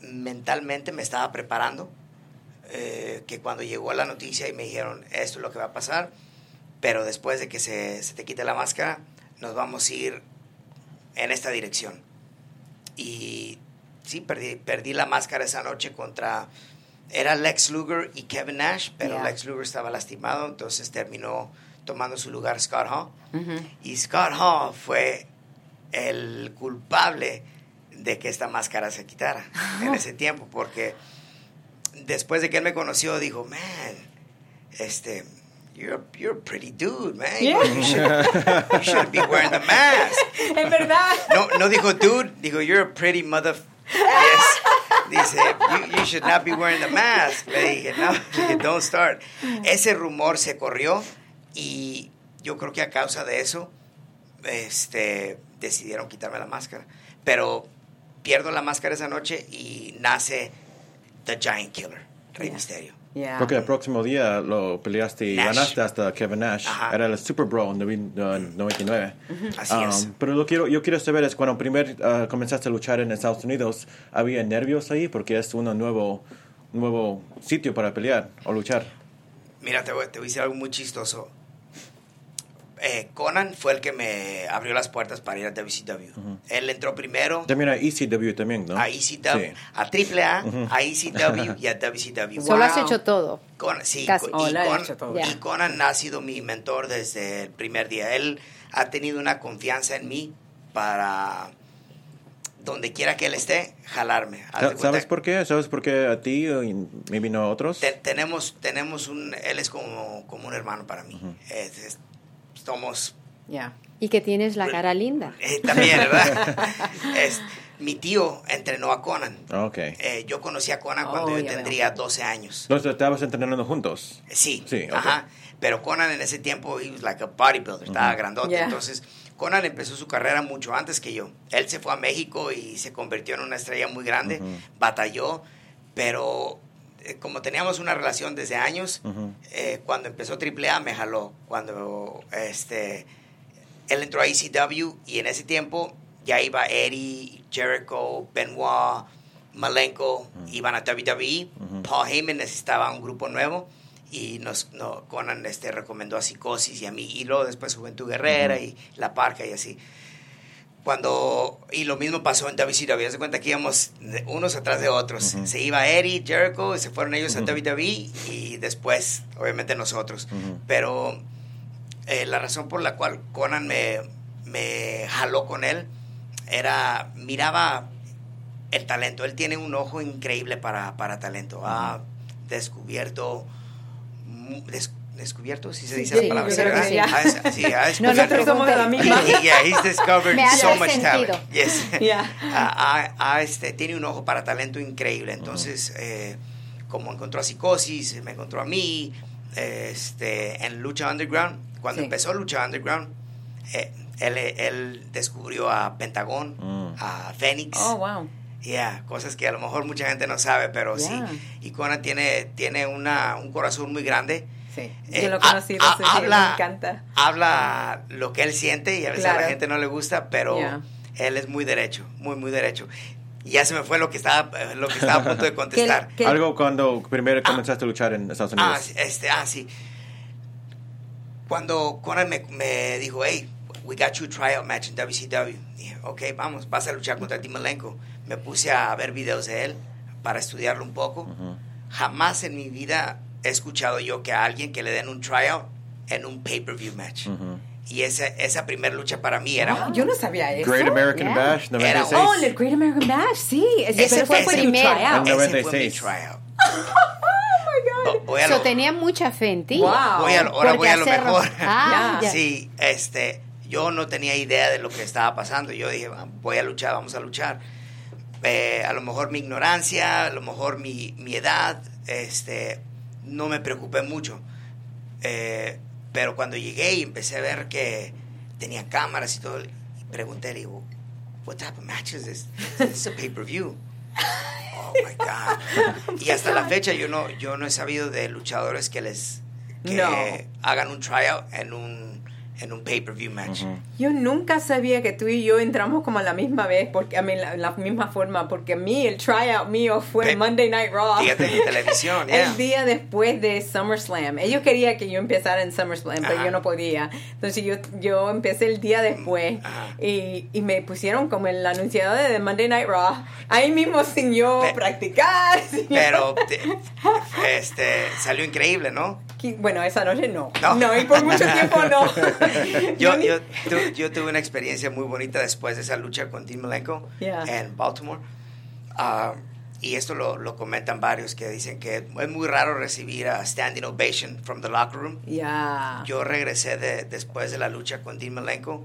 mentalmente me estaba preparando. eh, que cuando llegó la noticia y me dijeron esto es lo que va a pasar, pero después de que se, se te quite la máscara, nos vamos a ir en esta dirección. Y sí, perdí, perdí la máscara esa noche contra... Era Lex Luger y Kevin Nash, pero Yeah. Lex Luger estaba lastimado, entonces terminó tomando su lugar Scott Hall. Y Scott Hall fue el culpable de que esta máscara se quitara en ese tiempo, porque después de que él me conoció, dijo, man, este, you're, you're a pretty dude, man. Yeah. You, should, you should be wearing the mask. Es verdad. No, no dijo dude, dijo, you're a pretty mother... Yes. Dice, you, you should not be wearing the mask. Le dije, no, le dije, don't start. Ese rumor se corrió y yo creo que a causa de eso este, decidieron quitarme la máscara. Pero pierdo la máscara esa noche y nace The Giant Killer, Rey Yeah. Misterio. Yeah. Porque el próximo día lo peleaste y Nash. ganaste hasta Kevin Nash. Ajá. Era el Super Bowl en novi- en 99. Así Um, es. Pero lo quiero, yo quiero saber es cuando primero uh, comenzaste a luchar en Estados Unidos, ¿había nervios ahí? Porque es un nuevo, nuevo sitio para pelear o luchar. Mira, te voy, te voy a decir algo muy chistoso. Eh, Conan fue el que me abrió las puertas para ir a WCW. Él entró primero También a ECW también, ¿no? a ECW, Sí. a AAA, a ECW y a WCW. Solo has hecho todo. Conan, sí, Casi. Oh, y, lo ha Con- hecho todo. y. Conan ha sido mi mentor desde el primer día. Él ha tenido una confianza en mí para donde quiera que él esté, jalarme. ¿Sabes por qué? ¿Sabes por qué a ti y maybe no a otros? te- tenemos, tenemos un, él es como, como un hermano para mí. Es- es- somos Yeah. Y que tienes la cara linda. eh, también, ¿verdad? es, mi tío entrenó a Conan. Ah, Ok. Eh, yo conocí a Conan Oh, cuando yo ya veo. tendría 12 años. Entonces estabas entrenando juntos. Sí, Sí, ok. ajá. Pero Conan en ese tiempo, he was like a bodybuilder, estaba grandote. Yeah. Entonces, Conan empezó su carrera mucho antes que yo. Él se fue a México y se convirtió en una estrella muy grande, batalló, pero como teníamos una relación desde años, eh, cuando empezó AAA me jaló. Cuando este, él entró a ECW y en ese tiempo ya iba Eddie, Jericho, Benoit, Malenko, iban a WWE. Paul Heyman necesitaba un grupo nuevo y nos, no, Conan este, recomendó a Psicosis y a mí, y luego después Juventud Guerrera y La Parca y así. Cuando y lo mismo pasó en WCW se cuenta que íbamos unos atrás de otros. Se iba Eddie Jericho y se fueron ellos a WWE y después obviamente nosotros. Pero eh, la razón por la cual Conan me, me jaló con él era miraba el talento. Él tiene un ojo increíble para, para talento. Ha descubierto des- descubierto si se dice Sí, la palabra yo ¿sí, creo que verdad? sí. Ha- sí, ha No, no descubierto- Nosotros somos de la misma. yeah, he's discovered Me so much sentido. talent. Yes. Yeah. Ah, ah, ah, este, tiene un ojo para talento increíble. Entonces, eh, como encontró a Psicosis, me encontró a mí, este, en Lucha Underground, cuando Sí. empezó Lucha Underground, eh, él, él descubrió a Pentagón, Mm. a Phoenix. Oh, wow. Yeah, cosas que a lo mejor mucha gente no sabe, pero Yeah. sí. Y Conan tiene, tiene una, un corazón muy grande. Sí. Eh, Yo lo conocí, sé, habla- me encanta. Habla lo que él siente y a veces a la gente no le gusta, pero Yeah. él es muy derecho, muy, muy derecho. Y ya se me fue lo que estaba, eh, lo que estaba a punto de contestar. ¿Qué- Algo cuando primero comenzaste a luchar en Estados Unidos. Ah, sí, este, ah, sí. Cuando Conan me, me dijo, hey, we got you a tryout match en WCW. Dije, ok, vamos, vas a luchar contra Tim Malenko. Me puse a ver videos de él para estudiarlo un poco. Jamás en mi vida he escuchado yo que a alguien que le den un tryout en un pay-per-view match. Ujú. Y esa, esa primera lucha para mí era... Ah, yo no sabía eso. Great American Yeah. Bash, Era- 96. Oh, el Great American Bash, sí. Ese, Ese fue fue primero. tryout. En ese fue mi 96. tryout. Oh, Vo- voy a So, lo- tenía mucha fe en ti. Wow. voy a lo- ahora Porque voy a lo hacer- mejor. Ah, ya. Sí, este, yo no tenía idea de lo que estaba pasando. Yo dije, "Va, voy a luchar, vamos a luchar. Eh, a lo mejor mi ignorancia, a lo mejor mi, mi edad, este, no me preocupé mucho. Eh, pero cuando llegué y empecé a ver que tenían cámaras y todo, y pregunté, le digo, what type of match is this? This is a pay-per-view. Oh my God. Y hasta la fecha yo no, yo no he sabido de luchadores que les que No. hagan un tryout en un, en un pay-per-view match. Yo nunca sabía que tú y yo entramos como a la misma vez, porque a mí la, la misma forma, porque a mí el tryout mío fue Pe- Monday Night Raw. Fíjate en televisión, yeah. El día después de SummerSlam. Ellos querían que yo empezara en SummerSlam, pero Ajá. yo no podía. Entonces yo, yo empecé el día después Ajá. y, y me pusieron como el anunciador de Monday Night Raw. Ahí mismo sin yo Pe- practicar. sin Pero te- este, salió increíble, ¿no? Bueno, esa noche no. No. No, y por mucho tiempo no. Yo, ni- yo, tu- yo tuve una experiencia muy bonita después de esa lucha con Tim Malenko Yeah. en Baltimore. Ah, y esto lo, lo comentan varios que dicen que es muy raro recibir a standing ovation from the locker room. Ya. Yo regresé de- después de la lucha con Dean Malenko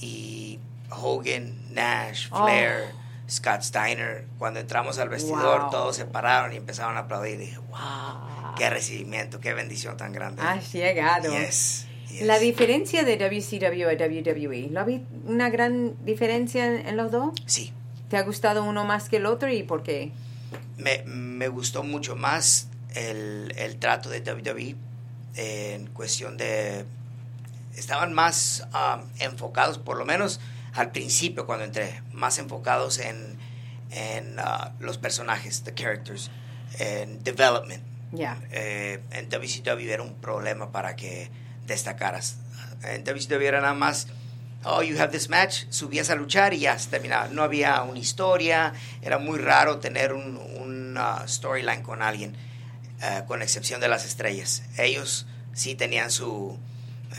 y Hogan, Nash, Oh. Flair, Scott Steiner. Cuando entramos al vestidor, Wow. todos se pararon y empezaron a aplaudir. Y dije, wow, qué recibimiento, qué bendición tan grande. Has llegado. Yes, La diferencia de WCW a WWE, ¿lo habéis una gran diferencia en, en los dos? Sí, ¿Te ha gustado uno más que el otro y por qué? me, me gustó mucho más el, el trato de WWE en cuestión de... Estaban más um, enfocados, por lo menos al principio cuando entré, más enfocados en, en uh, los personajes, the characters, en development. Ya. Eh, en WCW era un problema para que destacaras. En WCW nada más, oh, you have this match, subías a luchar y ya se terminaba. No había una historia, era muy raro tener un, un, uh, storyline con alguien, eh, con excepción de las estrellas. Ellos sí tenían su,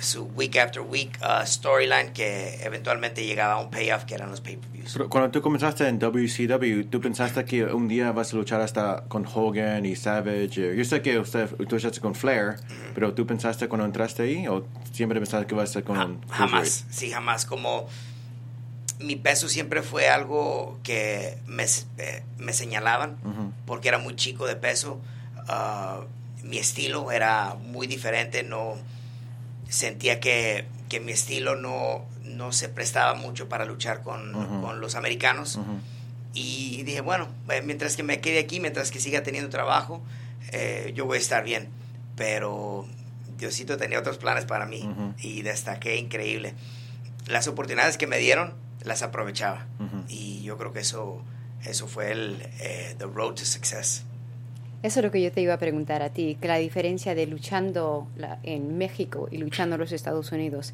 su week after week uh, storyline que eventualmente llegaba a un payoff que eran los pay-per-views. Pero cuando tú comenzaste en WCW, ¿tú pensaste que un día vas a luchar hasta con Hogan y Savage? Eh, Yo sé que usted, tú luchaste con Flair, pero ¿tú pensaste cuando entraste ahí o siempre pensaste que vas a estar con Ja- jamás, sí, jamás. Como mi peso siempre fue algo que me, eh, me señalaban porque era muy chico de peso. Ah, mi estilo era muy diferente, no sentía que, que mi estilo no, no se prestaba mucho para luchar con, con los americanos. Y dije, bueno, eh, mientras que me quede aquí, mientras que siga teniendo trabajo, eh, yo voy a estar bien. Pero Diosito tenía otros planes para mí Ujú. y destaqué increíble. Las oportunidades que me dieron, las aprovechaba. Y yo creo que eso, eso fue el eh, the road to success. Eso es lo que yo te iba a preguntar a ti, que la diferencia de luchando en México y luchando en los Estados Unidos.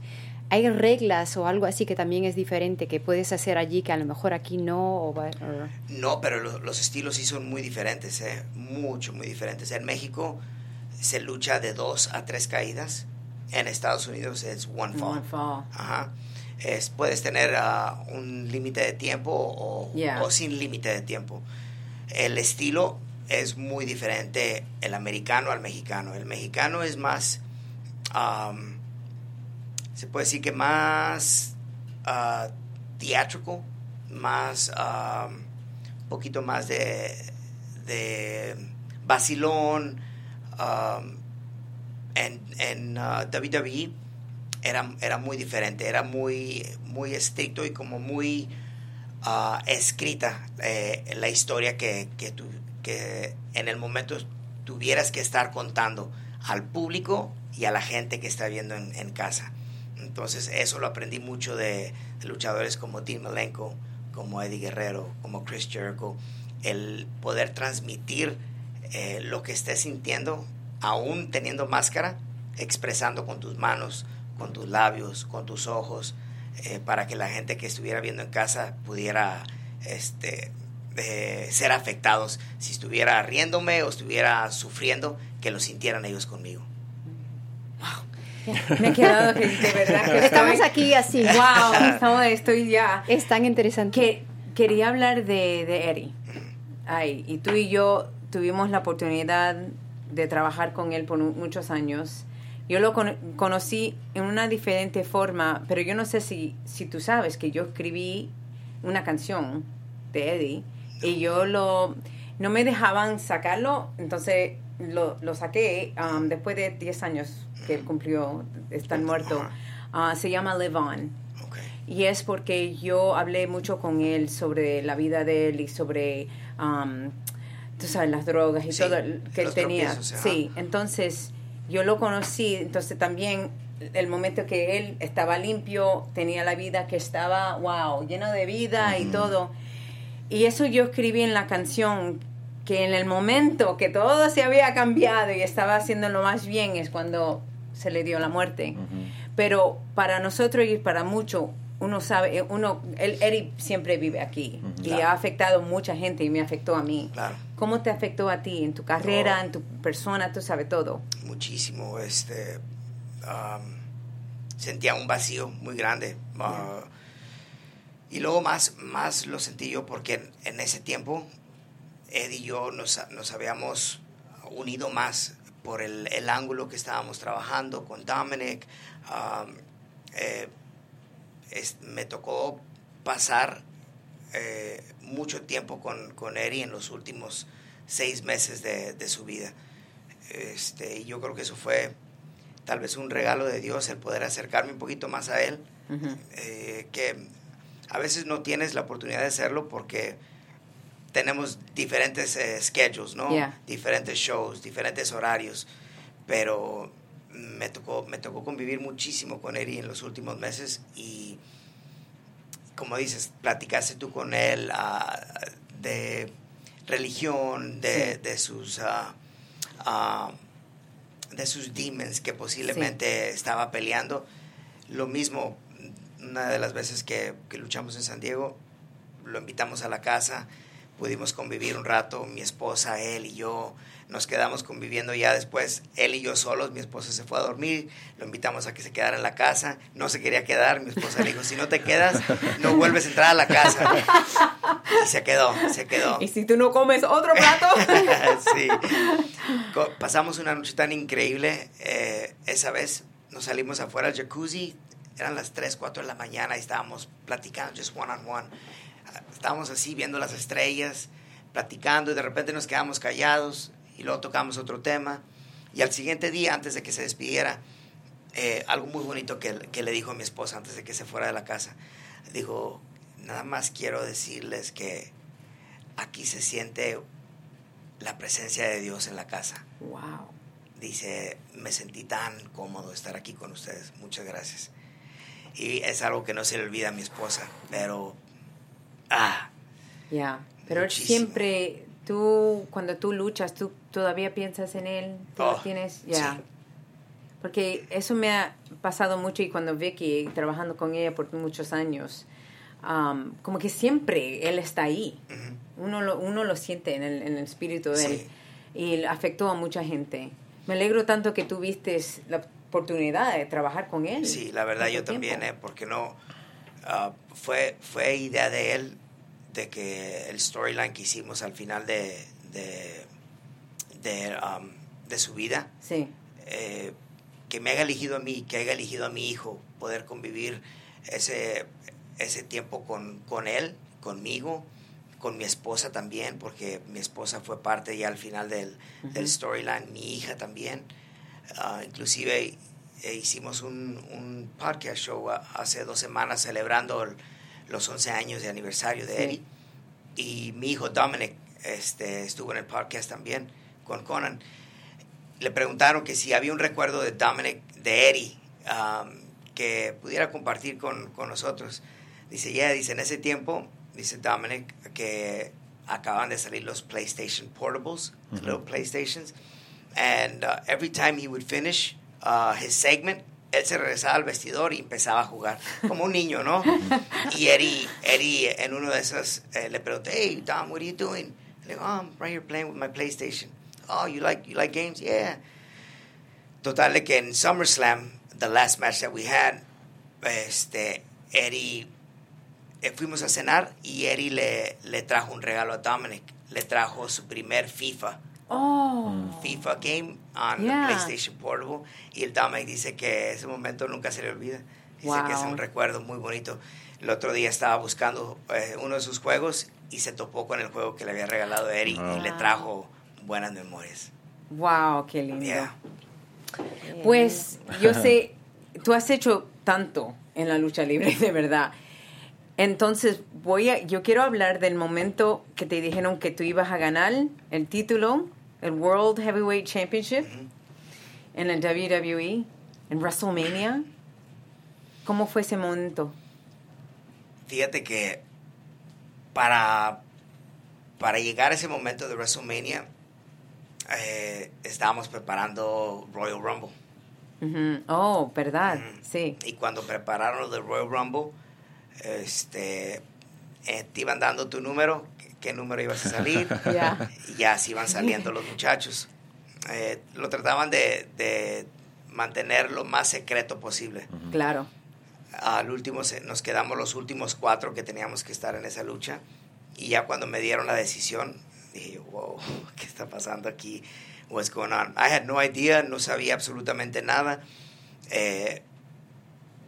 ¿Hay reglas o algo así que también es diferente que puedes hacer allí que a lo mejor aquí no? O, va- o- No, pero lo- los estilos sí son muy diferentes, ¿eh? mucho, muy diferentes. En México se lucha de dos a tres caídas. En Estados Unidos es one fall. One fall. Ajá. Es, puedes tener ah, un límite de tiempo o, Yeah. o sin límite de tiempo. El estilo es muy diferente el americano al mexicano. El mexicano es más, am, se puede decir que más ah, theatrical, más, un poquito más de, de vacilón. am, en en ah, WWE era, era muy diferente, era muy, muy estricto y como muy ah, escrita eh, la historia que, que, que en el momento tuvieras que estar contando al público y a la gente que está viendo en, casa. Entonces eso lo aprendí mucho de, de luchadores como Dean Malenko, como Eddie Guerrero, como Chris Jericho, el poder transmitir eh, lo que estés sintiendo, aún teniendo máscara, expresando con tus manos, con tus labios, con tus ojos, eh, para que la gente que estuviera viendo en casa pudiera este, eh, ser afectados. Si estuviera riéndome o estuviera sufriendo, que lo sintieran ellos conmigo. Me he quedado que de verdad que Estamos estoy- aquí así. Wow, estamos, estoy ya. Es tan interesante. Que quería hablar de, de Eddie. Ay, y tú y yo tuvimos la oportunidad de trabajar con él por mu- muchos años. Yo lo cono- conocí en una diferente forma, pero yo no sé si, si tú sabes que yo escribí una canción de Eddie y yo lo no me dejaban sacarlo, entonces lo, lo saqué um, después de 10 años que él cumplió, está muerto. Ah, se llama Live On. Y es porque yo hablé mucho con él sobre la vida de él y sobre, um, tú sabes, las drogas y Sí, todo que él tenía. tropiezos. Sí, entonces yo lo conocí, entonces también el momento que él estaba limpio, tenía la vida que estaba, wow, lleno de vida y todo. Y eso yo escribí en la canción, que en el momento que todo se había cambiado y estaba haciendo lo más bien es cuando se le dio la muerte. Pero para nosotros y para muchos, uno sabe, eh, uno, él, Eric siempre vive aquí y Claro. ha afectado a mucha gente y me afectó a mí. Claro. ¿Cómo te afectó a ti en tu carrera, Oh. en tu persona? Tú sabes todo. muchísimo. Este, am, sentía un vacío muy grande. ah, y luego más, más lo sentí yo porque en, en ese tiempo Ed y yo nos, nos habíamos unido más por el, el ángulo que estábamos trabajando con Dominic. am, eh, es- me tocó pasar eh, mucho tiempo con, con Eri en los últimos seis meses de, de su vida. Este, y yo creo que eso fue tal vez un regalo de Dios, el poder acercarme un poquito más a Él, eh, que a veces no tienes la oportunidad de hacerlo porque tenemos diferentes eh, schedules, ¿no? Yeah. Diferentes shows, diferentes horarios, pero me tocó, me tocó convivir muchísimo con Eri en los últimos meses y como dices, platicaste tú con él ah, de religión, de, Sí. de sus ah, de sus demons que posiblemente estaba peleando. Lo mismo, una de las veces que, que luchamos en San Diego, lo invitamos a la casa, pudimos convivir un rato, mi esposa, él y yo, nos quedamos conviviendo ya después, él y yo solos, mi esposa se fue a dormir, lo invitamos a que se quedara en la casa, no se quería quedar, mi esposa le dijo, si no te quedas, no vuelves a entrar a la casa. Y se quedó, se quedó. Y si tú no comes otro plato, sí. Pasamos una noche tan increíble. eh, esa vez nos salimos afuera al jacuzzi. Eran las 3, 4 de la mañana y estábamos platicando, just one on one. Estábamos así viendo las estrellas, platicando y de repente nos quedamos callados y luego tocamos otro tema. Y al siguiente día, antes de que se despidiera, eh, algo muy bonito que, que le dijo a mi esposa antes de que se fuera de la casa. Dijo, nada más quiero decirles que aquí se siente la presencia de Dios en la casa. wow. Dice, me sentí tan cómodo estar aquí con ustedes. Muchas gracias. Y es algo que no se le olvida a mi esposa, pero... Ah, Ya, pero Muchísimo. siempre tú, cuando tú luchas, tú todavía piensas en él, tú lo Oh, tienes, ya. sí. Porque eso me ha pasado mucho y cuando Vicky, trabajando con ella por muchos años, um, como que siempre él está ahí. uno, lo, uno lo siente en el, en el espíritu de él. Y afectó a mucha gente. Me alegro tanto que tuviste la oportunidad de trabajar con él. Sí, la verdad yo también, eh, porque no, ah, fue, fue idea de él de que el storyline que hicimos al final de, de, de, um, de su vida, Sí, eh, que me haya elegido a mí, que haya elegido a mi hijo, poder convivir ese, ese tiempo con, con él, conmigo, con mi esposa también, porque mi esposa fue parte ya al final del, del storyline, mi hija también. Ah, inclusive eh, hicimos un, un podcast show hace dos semanas celebrando el- los 11 años de aniversario de Sí. Eddie. Y mi hijo Dominic este, estuvo en el podcast también con Conan le preguntaron que si había un recuerdo de Dominic, de Eddie, um, que pudiera compartir con, con nosotros. Dice, ya, dice, en ese tiempo, dice Dominic, que acaban de salir los PlayStation Portables, the little PlayStations, and uh, every time he would finish uh, his segment, él se regresaba al vestidor y empezaba a jugar, como un niño, ¿no? y Eddie, Eddie en uno de esos eh, le pregunté, hey, Dom, what are you doing? Le digo, oh, I'm right here playing with my PlayStation. Oh, you like, you like games? Yeah. Total que en SummerSlam, the last match that we had, este, Eddie, eh, fuimos a cenar y Eddie le, le trajo un regalo a Dominic. Le trajo su primer FIFA. Oh, FIFA game on Yeah. the PlayStation Portable. Y el Dominic dice que ese momento nunca se le olvida. Dice que es Wow. un recuerdo muy bonito. El otro día estaba buscando eh, uno de sus juegos y se topó con el juego que le había regalado Eddie y le Wow. trajo buenas memorias. wow, qué lindo. Yeah. Pues yo sé, tú has hecho tanto en la lucha libre, de verdad. Entonces, voy a, yo quiero hablar del momento que te dijeron que tú ibas a ganar el título, el World Heavyweight Championship, en el WWE, en WrestleMania. ¿Cómo fue ese momento? Fíjate que para, para llegar a ese momento de WrestleMania, eh, estábamos preparando Royal Rumble. Ujú. Oh, ¿verdad? Sí. Y cuando prepararon lo del Royal Rumble, este, eh, te iban dando tu número, qué, número ibas a salir, Ya. y ya así iban saliendo los muchachos. Eh, lo trataban de, de mantener lo más secreto posible. Claro. Al último nos quedamos los últimos cuatro que teníamos que estar en esa lucha. Y ya cuando me dieron la decisión, dije, yo, wow, ¿qué está pasando aquí? What's going on? I had no idea, no sabía absolutamente nada. Eh,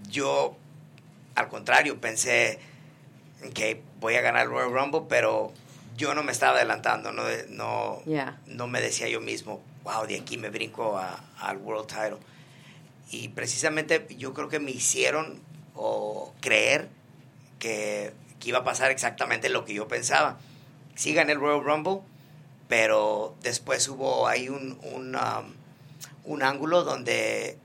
yo, al contrario, pensé que voy a ganar el Royal Rumble, pero yo no me estaba adelantando, no, no, Ya. no me decía yo mismo, wow, de aquí me brinco al World Title. Y precisamente yo creo que me hicieron o creer que, que iba a pasar exactamente lo que yo pensaba. Sí gané el Royal Rumble, pero después hubo ahí un, un, um, un ángulo donde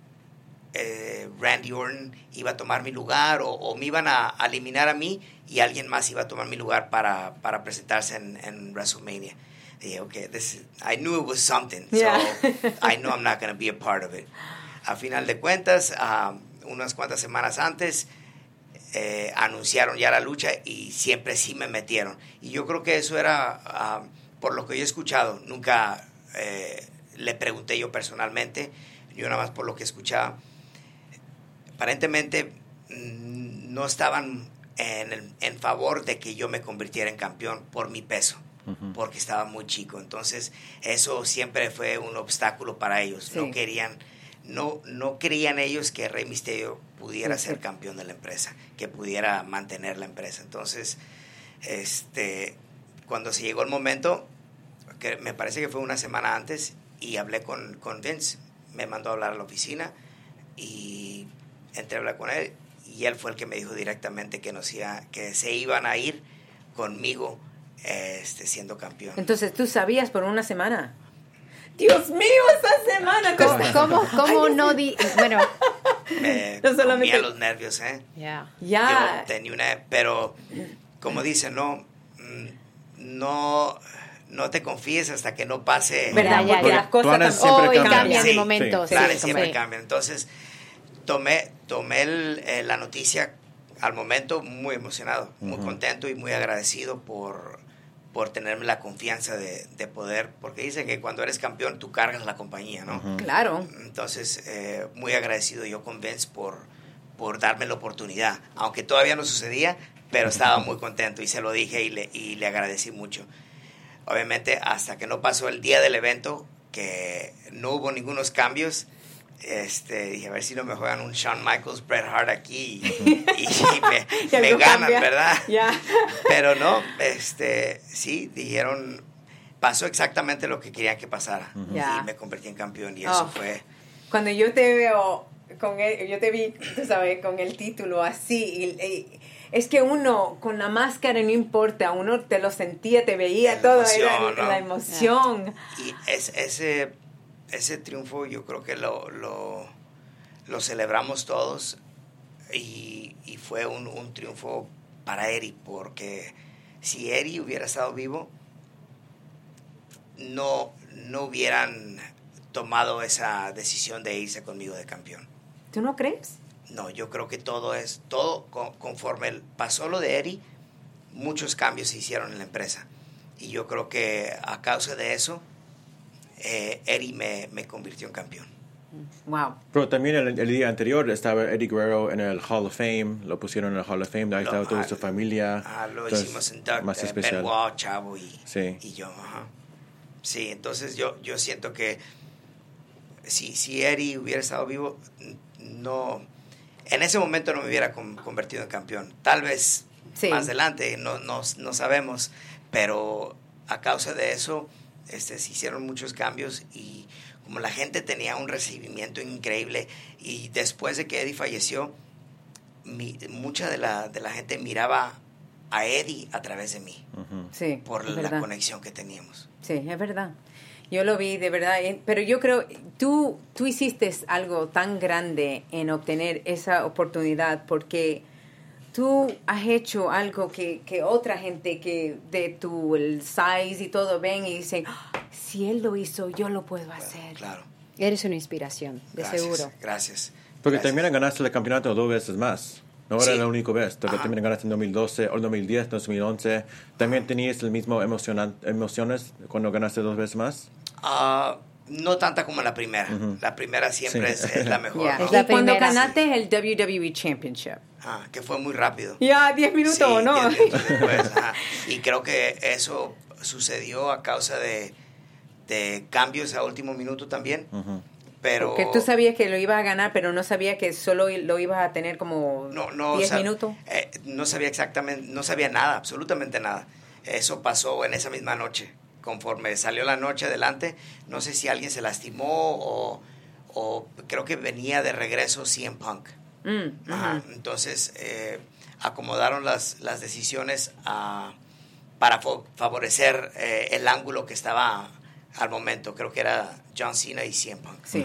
eh, Randy Orton iba a tomar mi lugar o, o me iban a, a eliminar a mí y alguien más iba a tomar mi lugar para, para presentarse en, en WrestleMania. Dije, okay, this is- I knew it was something, Yeah. so I know I'm not going to be a part of it. A final de cuentas, ah, unas cuantas semanas antes, eh, anunciaron ya la lucha y siempre sí me metieron. Y yo creo que eso era, ah, por lo que yo he escuchado, nunca eh, le pregunté yo personalmente, yo nada más por lo que escuchaba. Aparentemente mm, no estaban en, el- en favor de que yo me convirtiera en campeón por mi peso, porque estaba muy chico. Entonces eso siempre fue un obstáculo para ellos. Sí. No querían, no, no creían ellos que Rey Misterio pudiera Sí. ser campeón de la empresa, que pudiera mantener la empresa. Entonces, este, cuando se llegó el momento, que me parece que fue una semana antes, y hablé con, con Vince, me mandó a hablar a la oficina y entré a hablar con él y él fue el que me dijo directamente que, nos iba, que se iban a ir conmigo este, siendo campeón. Entonces, ¿tú sabías por una semana? Dios mío, esa semana. ¿Cómo, cómo, cómo no di... Bueno, Me No solamente- comía los nervios, ¿eh? ya. Ya. Yo tenía una, pero como dice, no, mm, no, no te confíes hasta que no pase. ¿Verdad? Ya, ya, las cosas siempre Hoy cambian. cambian Sí, de momento. sí. sí, planes sí, siempre sí. cambian. Entonces, tomé, tomé el- eh, la noticia al momento muy emocionado, muy contento y muy agradecido por, por tenerme la confianza de, de poder, porque dicen que cuando eres campeón tú cargas la compañía, ¿no? Claro. Entonces, eh, muy agradecido yo con Vince por, por darme la oportunidad, aunque todavía no sucedía, pero estaba muy contento y se lo dije y le, y le agradecí mucho. Obviamente, hasta que no pasó el día del evento, que no hubo ningunos cambios, este, dije, a ver si no me juegan un Shawn Michaels, Bret Hart aquí y, y me, Y me ganan, cambia. ¿verdad? Ya. Pero no, este, sí, dijeron, pasó exactamente lo que querían que pasara. Ya. Y me convertí en campeón y eso Oh. fue... Cuando yo te veo con el, yo te vi, tú sabes, con el título así, y- y- es que uno con la máscara no importa, uno te lo sentía, te veía La todo, emoción, era ¿no? la emoción. Y es- ese, ese triunfo yo creo que lo, lo, lo celebramos todos y, y fue un, un triunfo para Eri, porque si Eri hubiera estado vivo, no, no hubieran tomado esa decisión de irse conmigo de campeón. ¿Tú no crees? No, yo creo que todo es, todo con- conforme pasó lo de Eri, muchos cambios se hicieron en la empresa. Y yo creo que a causa de eso, eh, Eri me, me convirtió en campeón. Wow. Pero también el, el día anterior estaba Eddie Guerrero en el Hall of Fame, lo pusieron en el Hall of Fame, ahí Lo- estaba toda ah, su familia. Ah, lo entonces, hicimos en Duck, Más eh, especial. Benoit, Chavo y, Sí. y yo. ajá. Sí, entonces yo, yo siento que si, si Eri hubiera estado vivo, no, en ese momento no me hubiera con- convertido en campeón. Tal vez Sí. más adelante, no, no, no sabemos, pero a causa de eso este, se hicieron muchos cambios y como la gente tenía un recibimiento increíble y después de que Eddie falleció, mi- mucha de la, de la gente miraba a Eddie a través de mí Ujú. Sí. por la verdad. conexión que teníamos. Sí, es verdad. Yo lo vi de verdad, eh, pero yo creo, tú, tú hiciste algo tan grande en obtener esa oportunidad porque tú has hecho algo que, que otra gente que de tu el size y todo ven y dicen, "Ah, si él lo hizo, yo lo puedo hacer. Claro. Eres una inspiración, de Gracias, seguro. Gracias. Porque Gracias. también ganaste el campeonato dos veces más. No era Sí. la única vez. Porque Ajá. también ganaste en 2012, o 2010, 2011. ¿También tenías el mismo emocionan- emociones cuando ganaste dos veces más? Ah, no tanta como la primera. La primera siempre Sí. es, es la mejor. ¿no? Es la y cuando ganaste el WWE Championship. Ah, que fue muy rápido. Ya, 10 minutos, Sí, ¿o ¿no? diez minutos después, ajá. Y creo que eso sucedió a causa de, de cambios a último minuto también. Pero Que tú sabías que lo ibas a ganar, pero no sabías que solo lo ibas a tener como no, no, 10 sab- minutos. eh, no sabía exactamente, no sabía nada, absolutamente nada. Eso pasó en esa misma noche. Conforme salió la noche adelante, no sé si alguien se lastimó o, o creo que venía de regreso CM Punk. Mm, Ajá. Entonces, eh, acomodaron las, las decisiones a- para fo- favorecer eh, el ángulo que estaba al momento. Creo que era John Cena y CM Punk. Sí.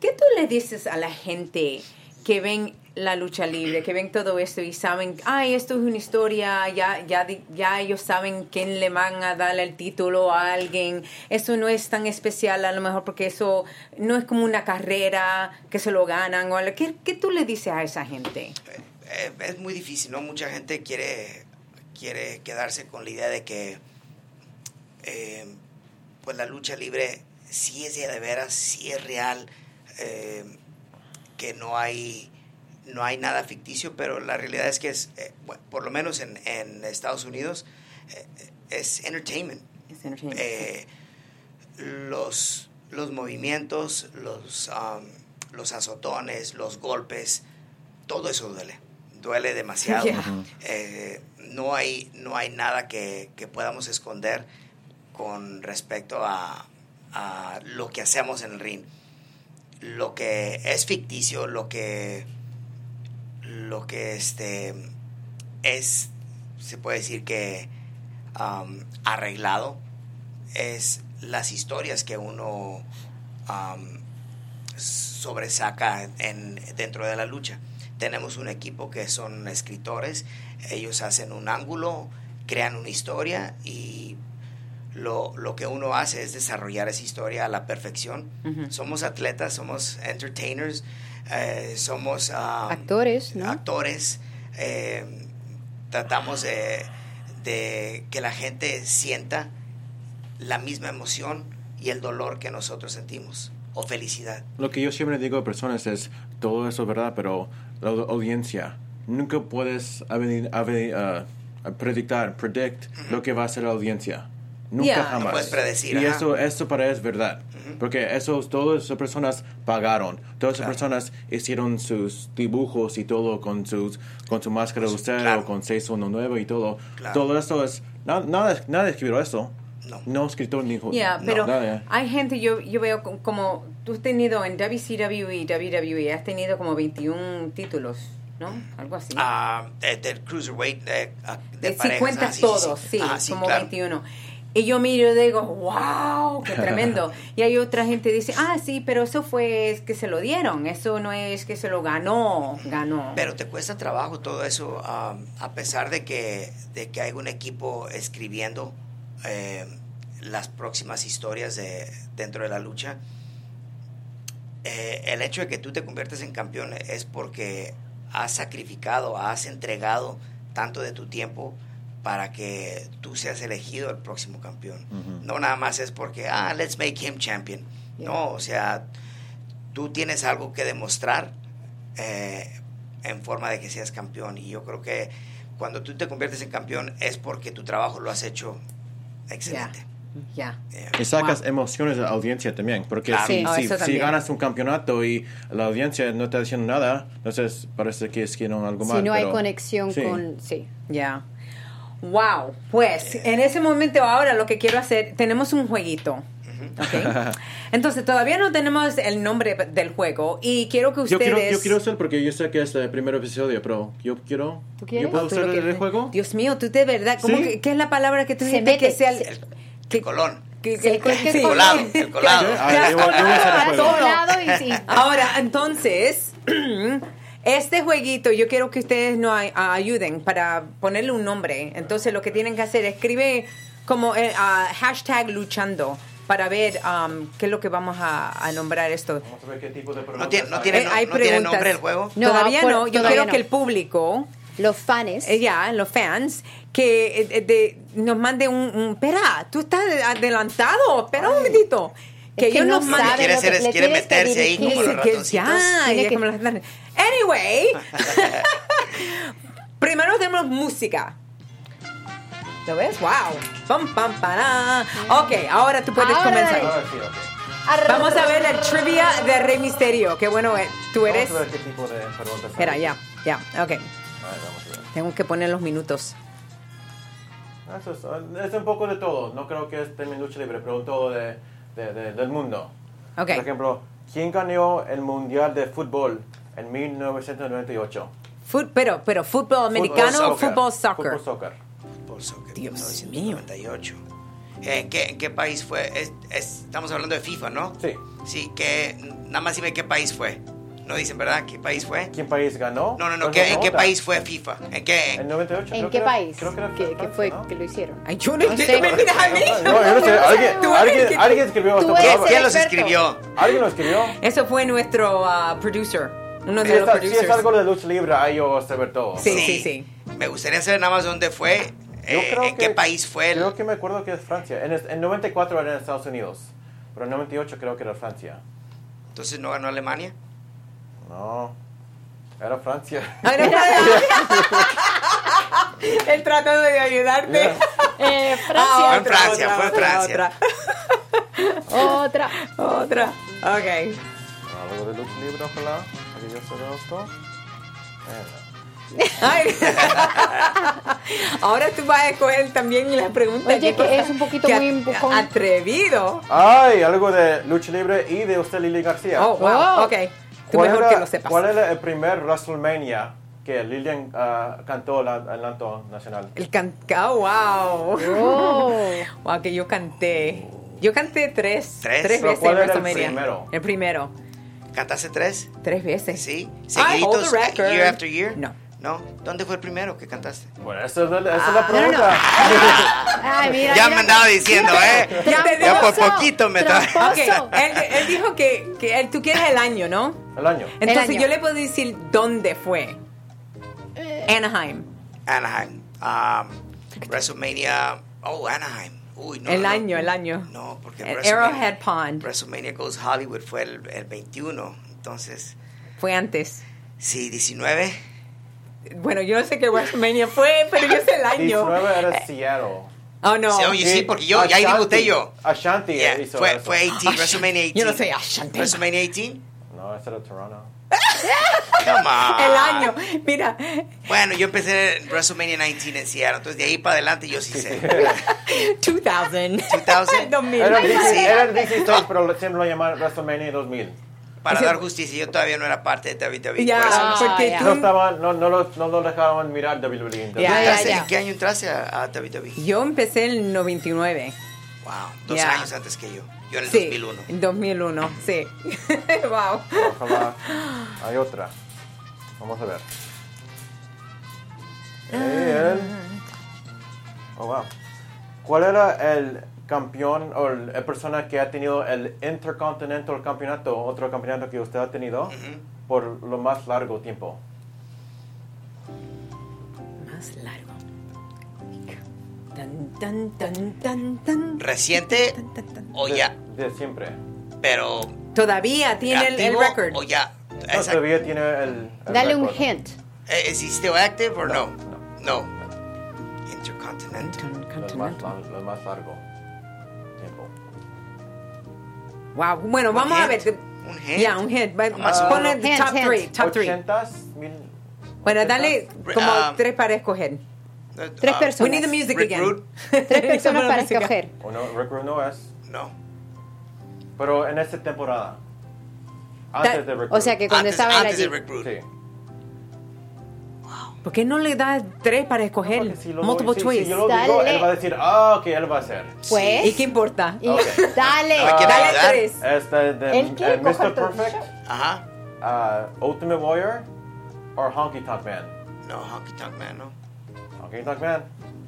¿Qué tú le dices a la gente que ven la lucha libre, que ven todo esto y saben, ay, esto es una historia, ya, ya, ya ellos saben quién le van a dar el título a alguien, eso no es tan especial a lo mejor porque eso no es como una carrera que se lo ganan o algo. ¿Qué, qué tú le dices a esa gente? Eh, es muy difícil, ¿no? Mucha gente quiere, quiere quedarse con la idea de que eh, pues la lucha libre sí es de veras, sí es real, eh, que no hay, no hay nada ficticio, pero la realidad es que es, eh, bueno, por lo menos en, en Estados Unidos, eh, es entertainment. Es entertainment. Eh, los, los movimientos, los, um, los azotones, los golpes, todo eso duele. Duele demasiado. No, hay, no hay nada que, que podamos esconder con respecto a, a lo que hacemos en el ring. Lo que es ficticio, lo que, lo que este, es, se puede decir que um, arreglado, es las historias que uno um, sobresaca en, dentro de la lucha. Tenemos un equipo que son escritores, ellos hacen un ángulo, crean una historia y lo, lo que uno hace es desarrollar esa historia a la perfección. Somos atletas, somos entertainers, eh, somos um, Actores, ¿no? actores. eh, tratamos de, de que la gente sienta la misma emoción y el dolor que nosotros sentimos, o felicidad. Lo que yo siempre digo a personas es, todo eso es verdad, pero la audiencia, nunca puedes aven- aven- ah, predictar, predict lo que va a hacer la audiencia. Nunca Yeah. jamás. No puedes predecir, Y ajá. eso, eso para es verdad. Porque esos, todas esas personas pagaron. Todas esas Claro. personas hicieron sus dibujos y todo con sus con su máscara de usted claro. o con 619 y todo. Claro. Todo eso es... na- nada, nada escribió eso. No. No escritor ni... No, pero nada. hay gente, yo, yo veo co- como tú has tenido en WCW y WWE, has tenido como 21 títulos, ¿no? Algo así. Ah, eh, del cruiserweight eh, ah, de de si parejas, cuentas ah, sí, todos, sí, sí, Ah, sí, como claro. 21. Y yo miro y digo, wow, qué tremendo. y hay otra gente que dice, ah, sí, pero eso fue que se lo dieron, eso no es que se lo ganó, ganó. Pero te cuesta trabajo todo eso, a pesar de que, de que hay un equipo escribiendo eh, las próximas historias de, dentro de la lucha. eh, el hecho de que tú te conviertes en campeón es porque has sacrificado, has entregado tanto de tu tiempo para que tú seas elegido el próximo campeón. No nada más es porque, ah, let's make him champion. No, o sea, tú tienes algo que demostrar eh, en forma de que seas campeón. Y yo creo que cuando tú te conviertes en campeón es porque tu trabajo lo has hecho excelente. ya. Eh, Y sacas Wow. emociones de la audiencia también, porque Claro. si, Sí. Oh, si- eso si también. ganas un campeonato y la audiencia no está diciendo nada, entonces parece que hicieron algo mal. Si no hay conexión sí. con... Sí. Ya. Wow. Pues en ese momento ahora lo que quiero hacer, tenemos un jueguito. ¿ok? Entonces todavía no tenemos el nombre del juego y quiero que Yo ustedes... quiero, yo quiero hacer porque yo sé que es el primer episodio, pero yo quiero... ¿Tú quieres? ¿Yo puedo ¿Tú hacer lo el, quieres? juego? Dios mío, tú de verdad, ¿cómo Sí. que, ¿qué es la palabra que tú Se dijiste que sea el, el, que- el colón. que- que- sí. El colado, el colado. Ah, yo yo el. Ahora, entonces, este jueguito yo quiero que ustedes nos ay- ayuden para ponerle un nombre. Entonces, lo que tienen que hacer, escribe como eh, hashtag luchando para ver um, qué es lo que vamos a, a nombrar esto. Vamos a ver qué tipo de No tiene, no hay. tiene, Eh, no, hay no tiene nombre el juego. No, todavía por- no, yo todavía quiero no. que el público, Los fans. eh, ya, los fans, que eh, de- nos mande un, un- Espera, tú estás adelantado, espera un momentito. Que Es que ellos no nos manden... quiere hacer es- meterse ahí como los ratoncitos. ya, ya que- como las- Anyway, primero tenemos música. ¿Lo ves? Wow. Pam, pam, para. Ok, ahora tú puedes Ahora comenzar. Ahora sí, ok. Vamos a ver el trivia de Rey Misterio. Qué bueno eh, tú eres. Vamos a ver qué tipo de preguntas Espera, ya, ya, ok. A ver, vamos a ver. Tengo que poner los minutos. Eso es, es un poco de todo. No creo que es de mi lucha libre, pero un todo de, de- de- del mundo. Ok. Por ejemplo, ¿quién ganó el Mundial de Fútbol en 1998? Fut- pero, pero fútbol americano o soccer. fútbol soccer. Fútbol soccer. Fútbol soccer, Dios 1998. ¿En qué, ¿En qué país fue? Es- es- estamos hablando de FIFA, ¿no? Sí. Sí, que nada más dime qué país fue. No dicen, ¿verdad? ¿Qué país fue? ¿Quién país ganó? No, no, no. Pues ¿qué- ¿En qué país fue FIFA? ¿En qué? En 98. ¿En qué país? Creo que que Francia, fue ¿no? que lo hicieron? Ay, yo no, No sé. sé. me miras a mí. No, yo no sé. Alguien, alguien, alguien escribió ¿Quién los escribió? ¿Alguien lo escribió? Eso fue nuestro ah, producer. Uno Si de los producers. es algo de lucha libre, ahí yo voy a saber todo. Sí, sí, sí. Me gustaría saber nada más dónde fue, Yo eh, creo en que- qué país fue. el- Creo que me acuerdo que es Francia. En, en 94 era en Estados Unidos. Pero en 98 creo que era Francia. Entonces no ganó Alemania. No. Era Francia. No, Él tratando de ayudarte. Eh, Ah, Francia. Fue en Francia, fue en otra, Francia. Otra. Otra, otra. Ok. Algo de lucha libre, ojalá. Yo sepa esto. Eh, Ay. Ahora tú vas a escoger también las preguntas. Oye, ¿Qué que es un poquito muy empujón. Atrevido. Ay, algo de lucha libre y de usted, Lili García. Oh, wow. Oh. Ok. Tú ¿Cuál mejor era- que lo sepas. ¿Cuál era el primer WrestleMania que Lilian ah, cantó la, el canto nacional? El can... oh, wow. Oh. Wow, que yo canté. Yo canté tres. ¿Tres? Tres veces ¿cuál en era el WrestleMania. primero? El primero. ¿Cantaste tres? Tres veces. Sí. Seguiditos, year after year. No. ¿No? ¿Dónde fue el primero que cantaste? Bueno, esa es la, esa es Ah, la pregunta. Ay, mira, ya mira. me andaba diciendo, ¿eh? Ya por Tramposo, poquito me trae. tramposo. Ok, él, él dijo que, que él- tú quieres el año, ¿no? El año. Entonces año. yo le puedo decir dónde fue. Anaheim. Anaheim. Um, WrestleMania. Oh, Anaheim. Uy, no. el no, año, el año. No, porque El WrestleMania- Arrowhead Pond. WrestleMania Goes Hollywood fue el, el 21. Entonces, Fue antes. sí, 19. Bueno, yo sé que WrestleMania fue, pero yo sé el año. 19 era Seattle. Oh, no. Sí, oye, sí, porque yo, ya ahí Ashanti- debuté yo. Ashanti Yeah, hizo fue, eso. fue 18, WrestleMania 18. Yo no sé Ashanti. WrestleMania 18. No, ese era Toronto. Come on. El año. Mira, Bueno, yo empecé en WrestleMania 19 en Seattle, entonces de ahí para adelante yo sí sé. 2000. 2000. 2000. Era el Sí. 16, era el 16, pero siempre lo llamaban WrestleMania 2000. Para dar justicia, yo todavía no era parte de WWE. Ya, por eso no porque tú- No estaban, no, no, lo, no lo dejaban mirar WWE. ya, Entraste- ya. ¿En qué año entraste a, a WWE? Yo empecé en el 99. Wow, dos años antes que yo. Yo en el Sí. 2001. En 2001, sí. wow. Ojalá. Hay otra. Vamos a ver. El- Oh, wow. ¿Cuál era el campeón o la persona que ha tenido el Intercontinental Campeonato, otro campeonato que usted ha tenido, por lo más largo tiempo? Más largo. Tan, tan, tan, tan, tan. ¿Reciente Tan, tan, tan. o ya? De siempre. Pero. Todavía tiene el, record. ¿O ya? No, todavía tiene el. el Dale un hint. Eh, ¿Is he still active or no? No, No. Intercontinental. Más, los más largo tiempo. Wow. Bueno, Un vamos a hint. ver. Un hint. Ya, un hit. Va- Nomás Pon uno. el Hint, top hint. 3. Top 3. 80s, mil- Bueno, 80s. dale como Ah. tres para escoger. Tres Ah, personas. We need the music again. Tres personas para escoger. O no, Rick Rude no es. No. Pero en esta temporada. Antes de Rick O sea que cuando antes, estaba antes de allí. Rick Rude. Sí. ¿Por qué no le das tres para escoger? Porque si Multiple doy- si- choice. Si yo lo digo, Dale. él va a decir, ah, ok, él va a hacer. Pues. ¿Y qué importa? Y Ok. dale. ¿Quiere Dale tres. Este de quiere eh, Mr. Perfect, Ajá. uh, Ultimate Warrior o Honky Tonk Man. No, Honky Tonk Man, no. Honky Tonk Man.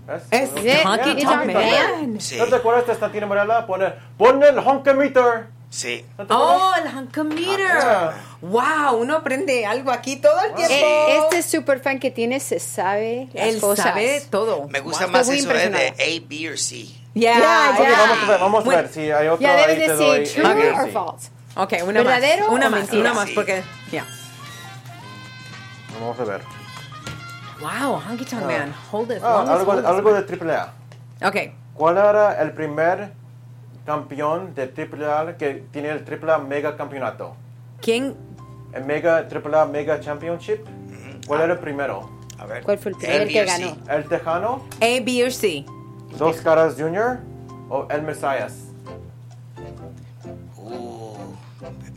¿Ves? Es Sí, Honky Honky Tonk Man. Sí. ¿No te acuerdas de esta Tina Morella? Pone, pon el honkometer. Sí. ¿No Oh, el Hunkometer. Ah. Wow, uno aprende algo aquí todo el tiempo. Eh, este super fan que tiene se sabe las Él cosas. sabe todo. Me gusta Wow. más Estoy eso eh, de. A, B o C. Yeah, Ya, Ok, ya. vamos a ver, vamos a ver si hay otro Ya debes te doy. decir true sí. false. Ok, una ¿Verdadero más. Una o más, mentira? una más, porque. Ya. Vamos a ver. Wow, Honky Tonk Man. Hold it. Ah, algo, hold this. algo de AAA. Ok. ¿Cuál era el primer campeón de AAA que tiene el AAA Mega Campeonato? ¿Quién? El Mega AAA Mega Championship. ¿Cuál era el primero? A ver. ¿Cuál fue el primer que ganó? ¿El Tejano? A, B o C. ¿Dos Caras Jr. o El Mesías? Uh,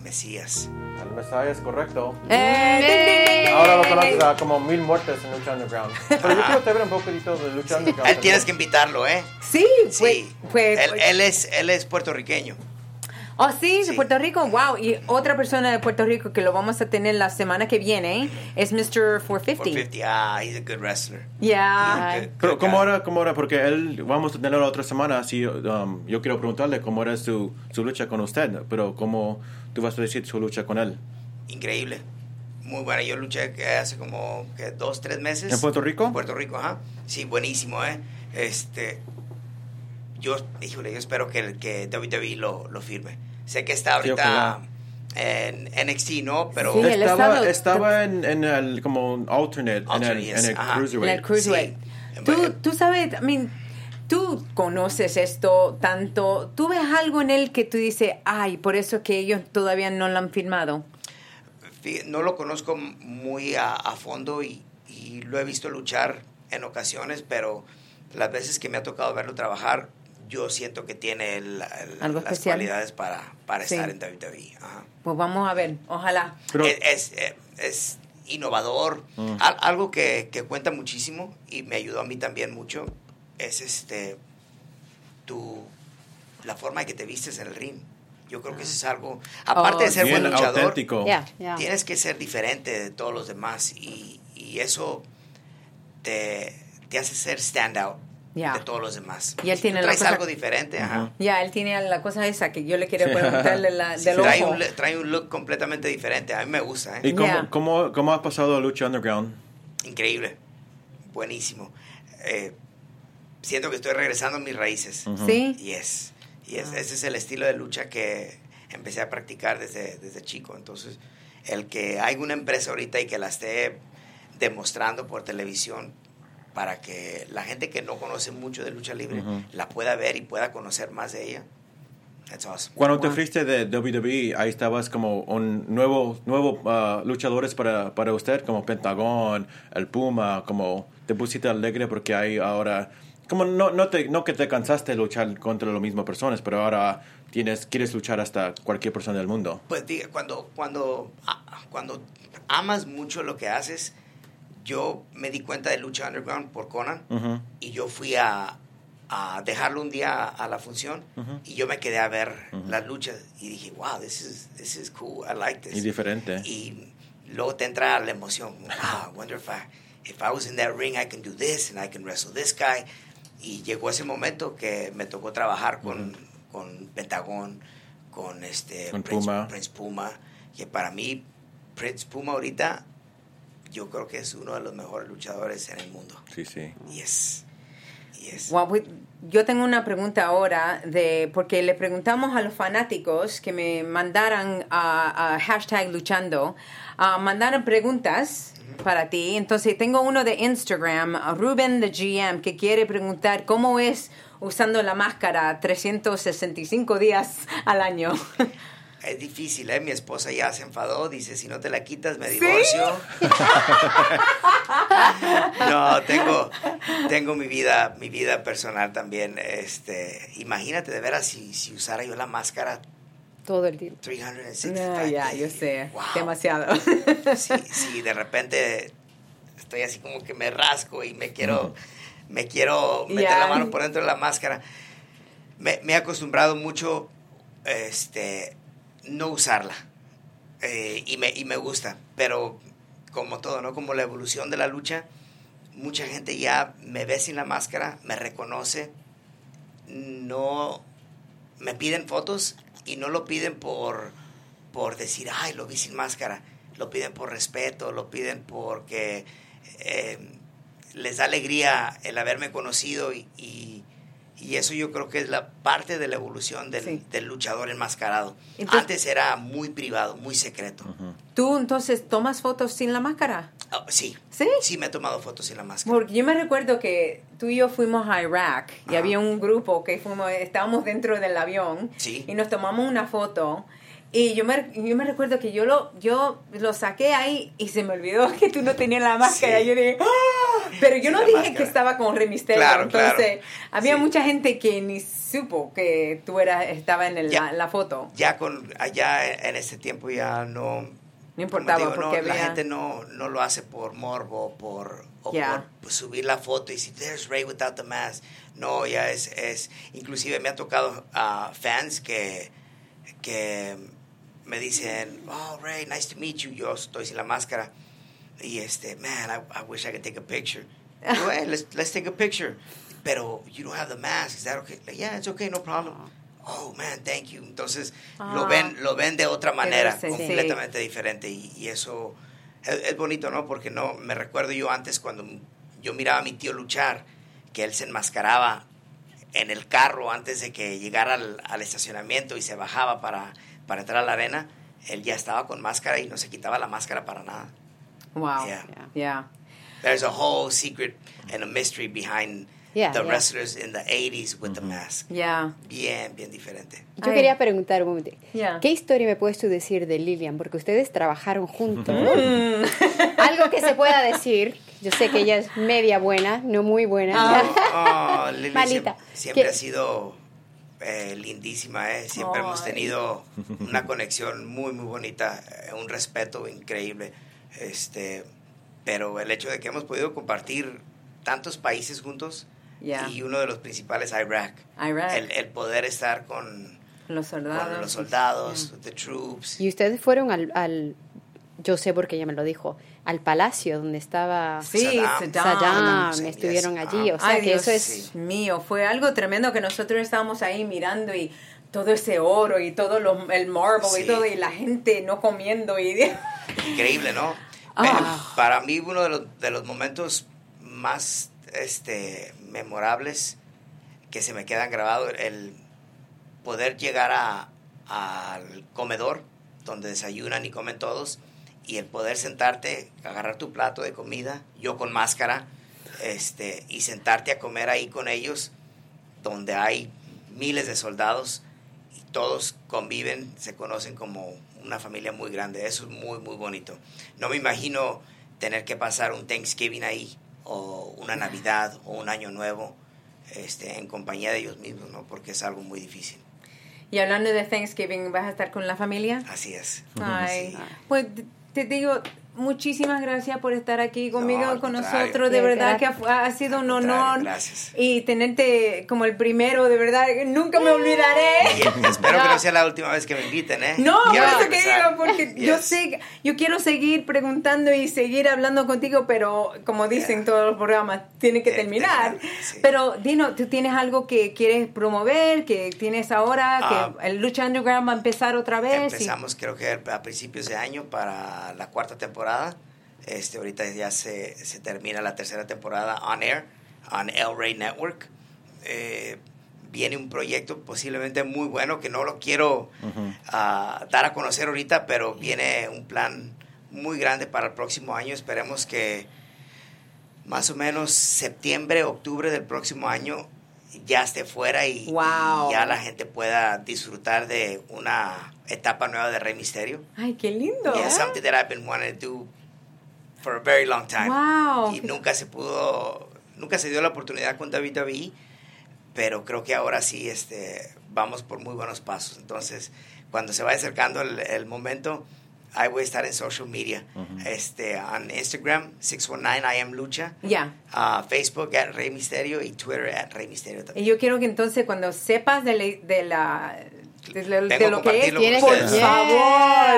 Mesías. El Mesías, correcto. Eh, Ahora lo conoces a como mil muertes en Lucha Underground. Pero yo quiero te ver un poquito de Lucha Underground. Él tienes que invitarlo, ¿eh? Sí. Sí. fue él, él es, él es puertorriqueño. Oh, sí, de Sí. Puerto Rico. Wow. Y otra persona de Puerto Rico que lo vamos a tener la semana que viene es Mr. 450. 450. Ah, he's a good wrestler. Yeah. Good- Pero ¿cómo era, cómo era? Porque él, vamos a tenerlo la otra semana, así um, yo quiero preguntarle cómo era su, su lucha con usted, pero cómo tú vas a decir su lucha con él. Increíble. Muy buena. Yo luché eh, hace como que dos, tres meses. ¿En Puerto Rico? En Puerto Rico, ajá. Sí, buenísimo, ¿eh? Este. Yo, híjole, yo espero que, que WWE lo, lo firme. Sé que está ahorita en NXT, ¿no? Pero. Sí, él estaba estaba- estaba en, en el como un alternate, en el, Alternate, en el yes, ajá. En cruiserweight. el cruiserweight. Sí. Tú, tú sabes, I mean, tú conoces esto tanto. ¿Tú ves algo en él que tú dices, ay, por eso es que ellos todavía no lo han firmado? No lo conozco muy a, a fondo y, y lo he visto luchar en ocasiones, pero las veces que me ha tocado verlo trabajar, yo siento que tiene el- el- Algo las especial. cualidades para, para Sí. estar en WWE. Ajá. Pues vamos a ver, ojalá. Pero- es, es, eh, es innovador. Mm. Al- algo que, que cuenta muchísimo y me ayudó a mí también mucho es este tu la forma en que te vistes en el ring. Yo creo que eso es algo, aparte Oh, de ser Bien buen luchador, auténtico. Ya, ya. tienes que ser diferente de todos los demás y, y eso te, te hace ser standout Ya. de todos los demás. Y él tiene Tú la traes cosa- algo diferente, ajá. Ya, él tiene la cosa esa que yo le quería preguntarle la, Sí, del trae, ojo. un, trae un look completamente diferente. A mí me gusta, ¿eh? ¿Y cómo, Yeah. cómo, cómo has pasado a Lucha Underground? Increíble. Buenísimo. Eh, siento que estoy regresando a mis raíces. Sí. Y es, y es, ese es el estilo de lucha que empecé a practicar desde, desde chico. Entonces, el que hay una empresa ahorita y que la esté demostrando por televisión para que la gente que no conoce mucho de lucha libre Ujú. la pueda ver y pueda conocer más de ella. That's awesome. Cuando te fuiste de WWE, ahí estabas como un nuevo, nuevo ah, luchadores para, para usted, como Pentagón, el Puma, como te pusiste alegre porque hay ahora, como no, no, te, no que te cansaste de luchar contra las mismas personas, pero ahora tienes, quieres luchar hasta cualquier persona del mundo. Pues diga, cuando, cuando, ah, cuando amas mucho lo que haces, yo me di cuenta de Lucha Underground por Conan y yo fui a, a dejarlo un día a la función y yo me quedé a ver las luchas y dije, wow, this is, this is cool, I like this. Y diferente. Y luego te entra la emoción, wow, I wonder if I, if I was in that ring, I can do this and I can wrestle this guy. Y llegó ese momento que me tocó trabajar con, con Pentagón, con este Con Prince, Puma. Prince Puma, que para mí Prince Puma ahorita yo creo que es uno de los mejores luchadores en el mundo. Sí, sí. Yes. Yes. Wow, pues, yo tengo una pregunta ahora de porque le preguntamos a los fanáticos que me mandaran a, a hashtag luchando, a mandaron preguntas para ti. Entonces tengo uno de Instagram, Ruben the GM, que quiere preguntar cómo es usando la máscara 365 días al año. Es difícil, ¿eh? Mi esposa ya se enfadó, dice, si no te la quitas me ¿Sí? divorcio. no, tengo, tengo mi vida, mi vida personal también. Este, imagínate de veras si, si usara yo la máscara Todo el tiempo. 365 No, ya, yo sé, Wow. demasiado. Si, si de repente estoy así como que me rasco y me quiero, me quiero meter la mano por dentro de la máscara, me, me he acostumbrado mucho este, no usarla. Eh, y, me, y me gusta, pero como todo, ¿no? Como la evolución de la lucha, mucha gente ya me ve sin la máscara, me reconoce, no me piden fotos y no lo piden por, por decir, ay, lo vi sin máscara, lo piden por respeto, lo piden porque eh, les da alegría el haberme conocido y, y- y eso yo creo que es la parte de la evolución del, Sí. del luchador enmascarado. Entonces- Antes era muy privado, muy secreto. ¿Tú entonces tomas fotos sin la máscara? Ah, sí, ¿Sí? sí me he tomado fotos sin la máscara. Porque yo me recuerdo que tú y yo fuimos a Irak y Ajá. había un grupo que fuimos, estábamos dentro del avión Sí. y nos tomamos una foto. Y yo me, yo me recuerdo que yo lo, yo lo saqué ahí y se me olvidó que tú no tenías la máscara. Sí. Yo dije, ¡Ah! pero yo Sí, no la dije máscara. que estaba con Rey Mysterio. Claro, Entonces, claro. había Sí. mucha gente que ni supo que tú eras, estaba en el- Ya. la, la foto. Ya con allá en ese tiempo ya no No importaba digo, no, porque la había... gente no, no lo hace por morbo por o Ya. por subir la foto y decir there's Ray without the mask no ya es es inclusive me ha tocado a fans que que me dicen oh Ray nice to meet you. Yo estoy sin la máscara. Y este man I, I wish I could take a picture. Digo, "Hey, let's, let's take a picture. Pero you don't have the mask. Is that okay Like, yeah it's okay no problem. Oh man thank you. Entonces lo Ah. ven lo ven de otra manera sí. completamente diferente. Y, y eso es, es bonito no porque no me recuerdo yo antes cuando yo miraba a mi tío luchar que él se enmascaraba en el carro antes de que llegara al, al estacionamiento y se bajaba para, para entrar a la arena él ya estaba con máscara y no se quitaba la máscara para nada Wow. Yeah. Yeah. there's a whole secret and a mystery behind Yeah, the yeah. wrestlers in the 80s with the mask Yeah. bien bien diferente Yo Ay. quería preguntar un momento. ¿Qué historia me puedes tú decir de Lilian? Porque ustedes trabajaron juntos. Mm. Algo que se pueda decir. Yo sé que ella es media buena, no muy buena. Oh, Lili Malita. Siempre, siempre ¿Qué- ha sido eh, lindísima, ¿eh? Siempre hemos Ay. tenido una conexión muy, muy bonita, eh, un respeto increíble. Este, pero el hecho de que hemos podido compartir tantos países juntos y uno de los principales, Irak. Irak. El, el poder estar con, Los soldados. con los soldados, the troops. Y ustedes fueron al, al yo sé porque ella me lo dijo, al palacio donde estaba Sí, Saddam. Saddam. Saddam, Sí, estuvieron allí, o sea Ay, que Dios eso es... sí. mío, fue algo tremendo que nosotros estábamos ahí mirando y todo ese oro y todo lo- el marble y todo y la gente no comiendo y Increíble, ¿no? Eh, Para mí uno de los, de los momentos más este, memorables que se me quedan grabados, el poder llegar a- al comedor donde desayunan y comen todos y el poder sentarte, agarrar tu plato de comida, yo con máscara, este, y sentarte a comer ahí con ellos, donde hay miles de soldados y todos conviven, se conocen como una familia muy grande. Eso es muy, muy bonito. No me imagino tener que pasar un Thanksgiving ahí, o una Navidad, o un Año Nuevo, este, en compañía de ellos mismos, ¿no? Porque es algo muy difícil. Y hablando de Thanksgiving, ¿vas a estar con la familia? Así es. Ay, Sí. pues te digo, muchísimas gracias por estar aquí conmigo, al con nosotros. De verdad que ha, ha sido un honor. gracias. Y tenerte como el primero, de verdad, nunca me olvidaré. Y espero que no sea la última vez que me inviten, ¿eh? No, por eso que digo, porque yo sé, yo quiero seguir preguntando y seguir hablando contigo, pero como dicen Yeah. todos los programas, tiene que terminar. terminar, sí. Pero Dino, ¿tú tienes algo que quieres promover, que tienes ahora, Ah. que el Lucha Underground va a empezar otra vez? y- Empezamos creo que a principios de año para la cuarta temporada. Este, ahorita ya se, se termina la tercera temporada on air, on El Rey Network. Eh, viene un proyecto posiblemente muy bueno que no lo quiero ah, dar a conocer ahorita, pero viene un plan muy grande para el próximo año. Esperemos que más o menos septiembre, octubre del próximo año ya esté fuera y, Wow. y ya la gente pueda disfrutar de una etapa nueva de Rey Misterio. Ay, qué lindo. Y es something that I've been wanting to do for a very long time. Wow. Y nunca se pudo, nunca se dio la oportunidad con David David, pero creo que ahora sí este, vamos por muy buenos pasos. Entonces, cuando se vaya acercando el, el momento, ahí voy a estar en social media. este, en Instagram, 619 I am Lucha. Ya. ah, Facebook, at Rey Misterio. Y Twitter, at Rey Misterio Y yo quiero que entonces cuando sepas de, la- de la... De, lo- de que es, Tienes por favor,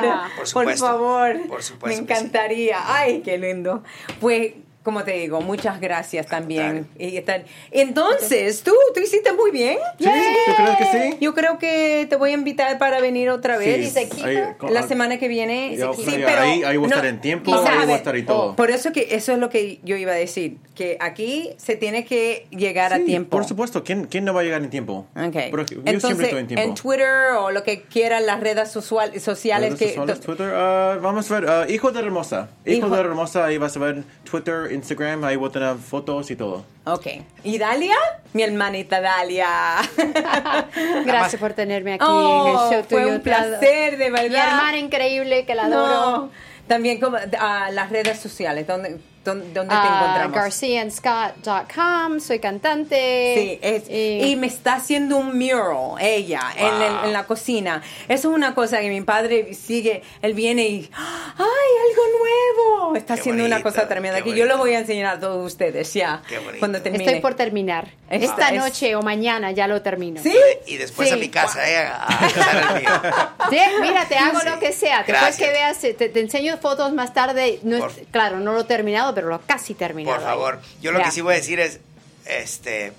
Yeah. Por por supuesto. favor, Por supuesto me sí. encantaría. Ay, qué lindo. Pues, como te digo, muchas gracias también. Y están- Entonces, tú, tú hiciste muy bien. ¿Sí? ¿Tú crees que sí? Yo creo que te voy a invitar para venir otra vez. Sí. Ahí, con- La semana que viene. Ya, Sí, pero ahí, ahí voy a no, estar en tiempo, y ahí voy a estar y todo. Por eso que eso es lo que yo iba a decir, que aquí se tiene que llegar a Sí, tiempo. Por supuesto, ¿quién, ¿quién no va a llegar en tiempo? Ok. Pero yo Entonces, siempre estoy en tiempo. en Twitter o lo que quieran, las redes social- sociales. Redes que, sociales, Twitter, ah, vamos a ver, ah, Hijo de Hermosa. Hijo, Hijo- de Hermosa, ahí vas a ver Twitter, Instagram, ahí voy a tener fotos y todo. Ok. ¿Y Dalia? Mi hermanita Dalia. Gracias por tenerme aquí Oh, en el show fue tuyo. un placer, de verdad. Mi hermana increíble que la adoro. No. También como, a las redes sociales, ¿dónde, dónde, dónde te Ah, encontramos? GarciaandScott.com, soy cantante. Sí, es- y, y me está haciendo un mural ella en, el- en la cocina. Eso es una cosa que mi padre sigue, él viene y ¡ay, algo nuevo! Está Qué haciendo una bonito, cosa tremenda que yo lo voy a enseñar a todos ustedes ya Qué bonito. cuando termine. estoy por terminar. Esta Esta es- noche o mañana ya lo termino. ¿Sí? Y después Sí. a mi casa, ¿eh? A, el mío. Sí, mira, te hago Sí. lo que sea. Después Gracias. que veas, te, te enseño fotos más tarde. No es- claro, no lo he terminado, pero lo casi terminado. Por favor. Yo lo Ya. que sí voy a decir es, este,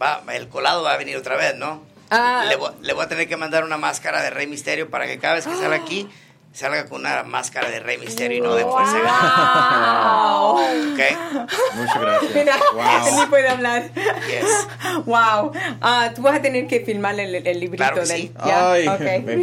va, el colado va a venir otra vez, ¿no? Ah. Le, voy, le voy a tener que mandar una máscara de Rey Misterio para que cada vez que salga aquí, salga con una máscara de Rey Misterio y no de Fuerza ¡Wow! ¿Ok? Muchas gracias. Mira, Wow. ni puede hablar. Yes. Wow. Ah, tú vas a tener que filmar el, el librito Claro que de sí. ¿ya? Ay, Ok. me- me-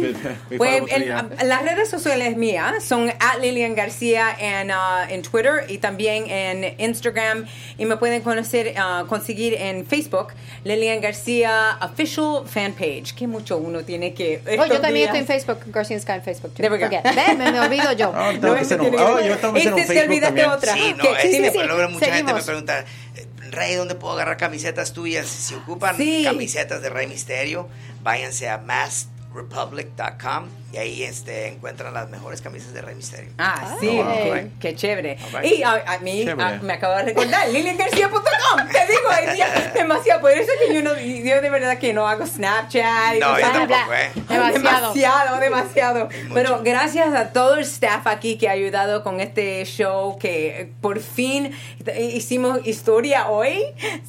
me Pues, en- ya. las redes sociales mías son at Lilian García en, ah, en Twitter y también en Instagram. Y me pueden conocer, ah, conseguir en Facebook, Lilian García Official Fan Page. Que mucho uno tiene que. Oh, yo también días- estoy en Facebook, García Sky en Facebook. too. There we go. Ve, me, me olvido yo. No, tengo que este hacer un- oh, yo tengo que hacer un Este, te Facebook olvidaste también. otra. Sí, no, ¿Qué? este, Sí, sí, sí. pero luego mucha gente me Seguimos. pregunta, eh, Rey, ¿dónde puedo agarrar camisetas tuyas? Si ocupan Sí. camisetas de Rey Misterio, váyanse a republic.com y ahí este, encuentran las mejores camisas de Rey Misterio. Ah, sí, Alright. qué, qué chévere. Y a, a mí a- me acabo de recordar, liliangarcia.com. Te digo, hay días demasiado. Por eso que yo, no, yo de verdad que no hago Snapchat. y No, yo tampoco, ¿eh? Demasiado. Demasiado, demasiado. mucho. Pero gracias a todo el staff aquí que ha ayudado con este show, que por fin hicimos historia hoy,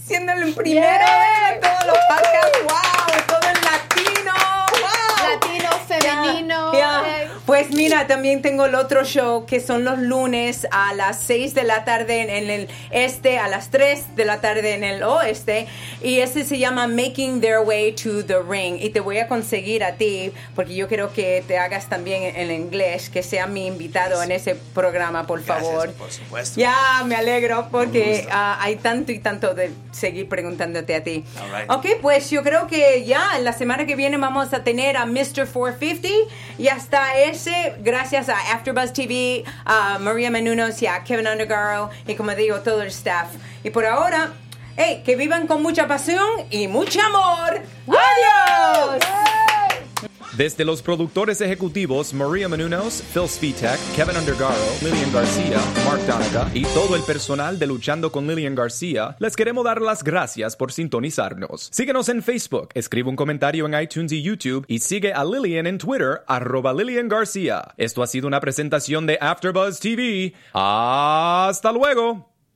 siendo el primero Yeah. de todos los podcasts. ¡Wow! Todo en latino. ¡Wow! Latino, femenino. Ya. eh, Pues mira, también tengo el otro show que son los lunes a las 6 de la tarde en, en el este, a las 3 de la tarde en el oeste. Y ese se llama Making Their Way to the Ring. Y te voy a conseguir a ti, porque yo quiero que te hagas también en inglés, que sea mi invitado en ese programa, por Gracias, favor. por supuesto. Ya, me alegro porque ah, hay tanto y tanto de seguir preguntándote a ti. All right. Ok, pues yo creo que ya la semana que viene vamos a tener a Mr. 450 y hasta ese, gracias a AfterBuzz TV, a Maria Menunos y a Kevin Undergaro y como digo, todo el staff. Y por ahora, hey, que vivan con mucha pasión y mucho amor. ¡Adiós! Desde los productores ejecutivos Maria Menounos, Phil Svitek, Kevin Undergaro, Lillian García, Mark Donaga y todo el personal de Luchando con Lillian García, les queremos dar las gracias por sintonizarnos. Síguenos en Facebook, escribe un comentario en iTunes y YouTube y sigue a Lillian en Twitter, arroba Lillian García. Esto ha sido una presentación de AfterBuzz TV. ¡Hasta luego!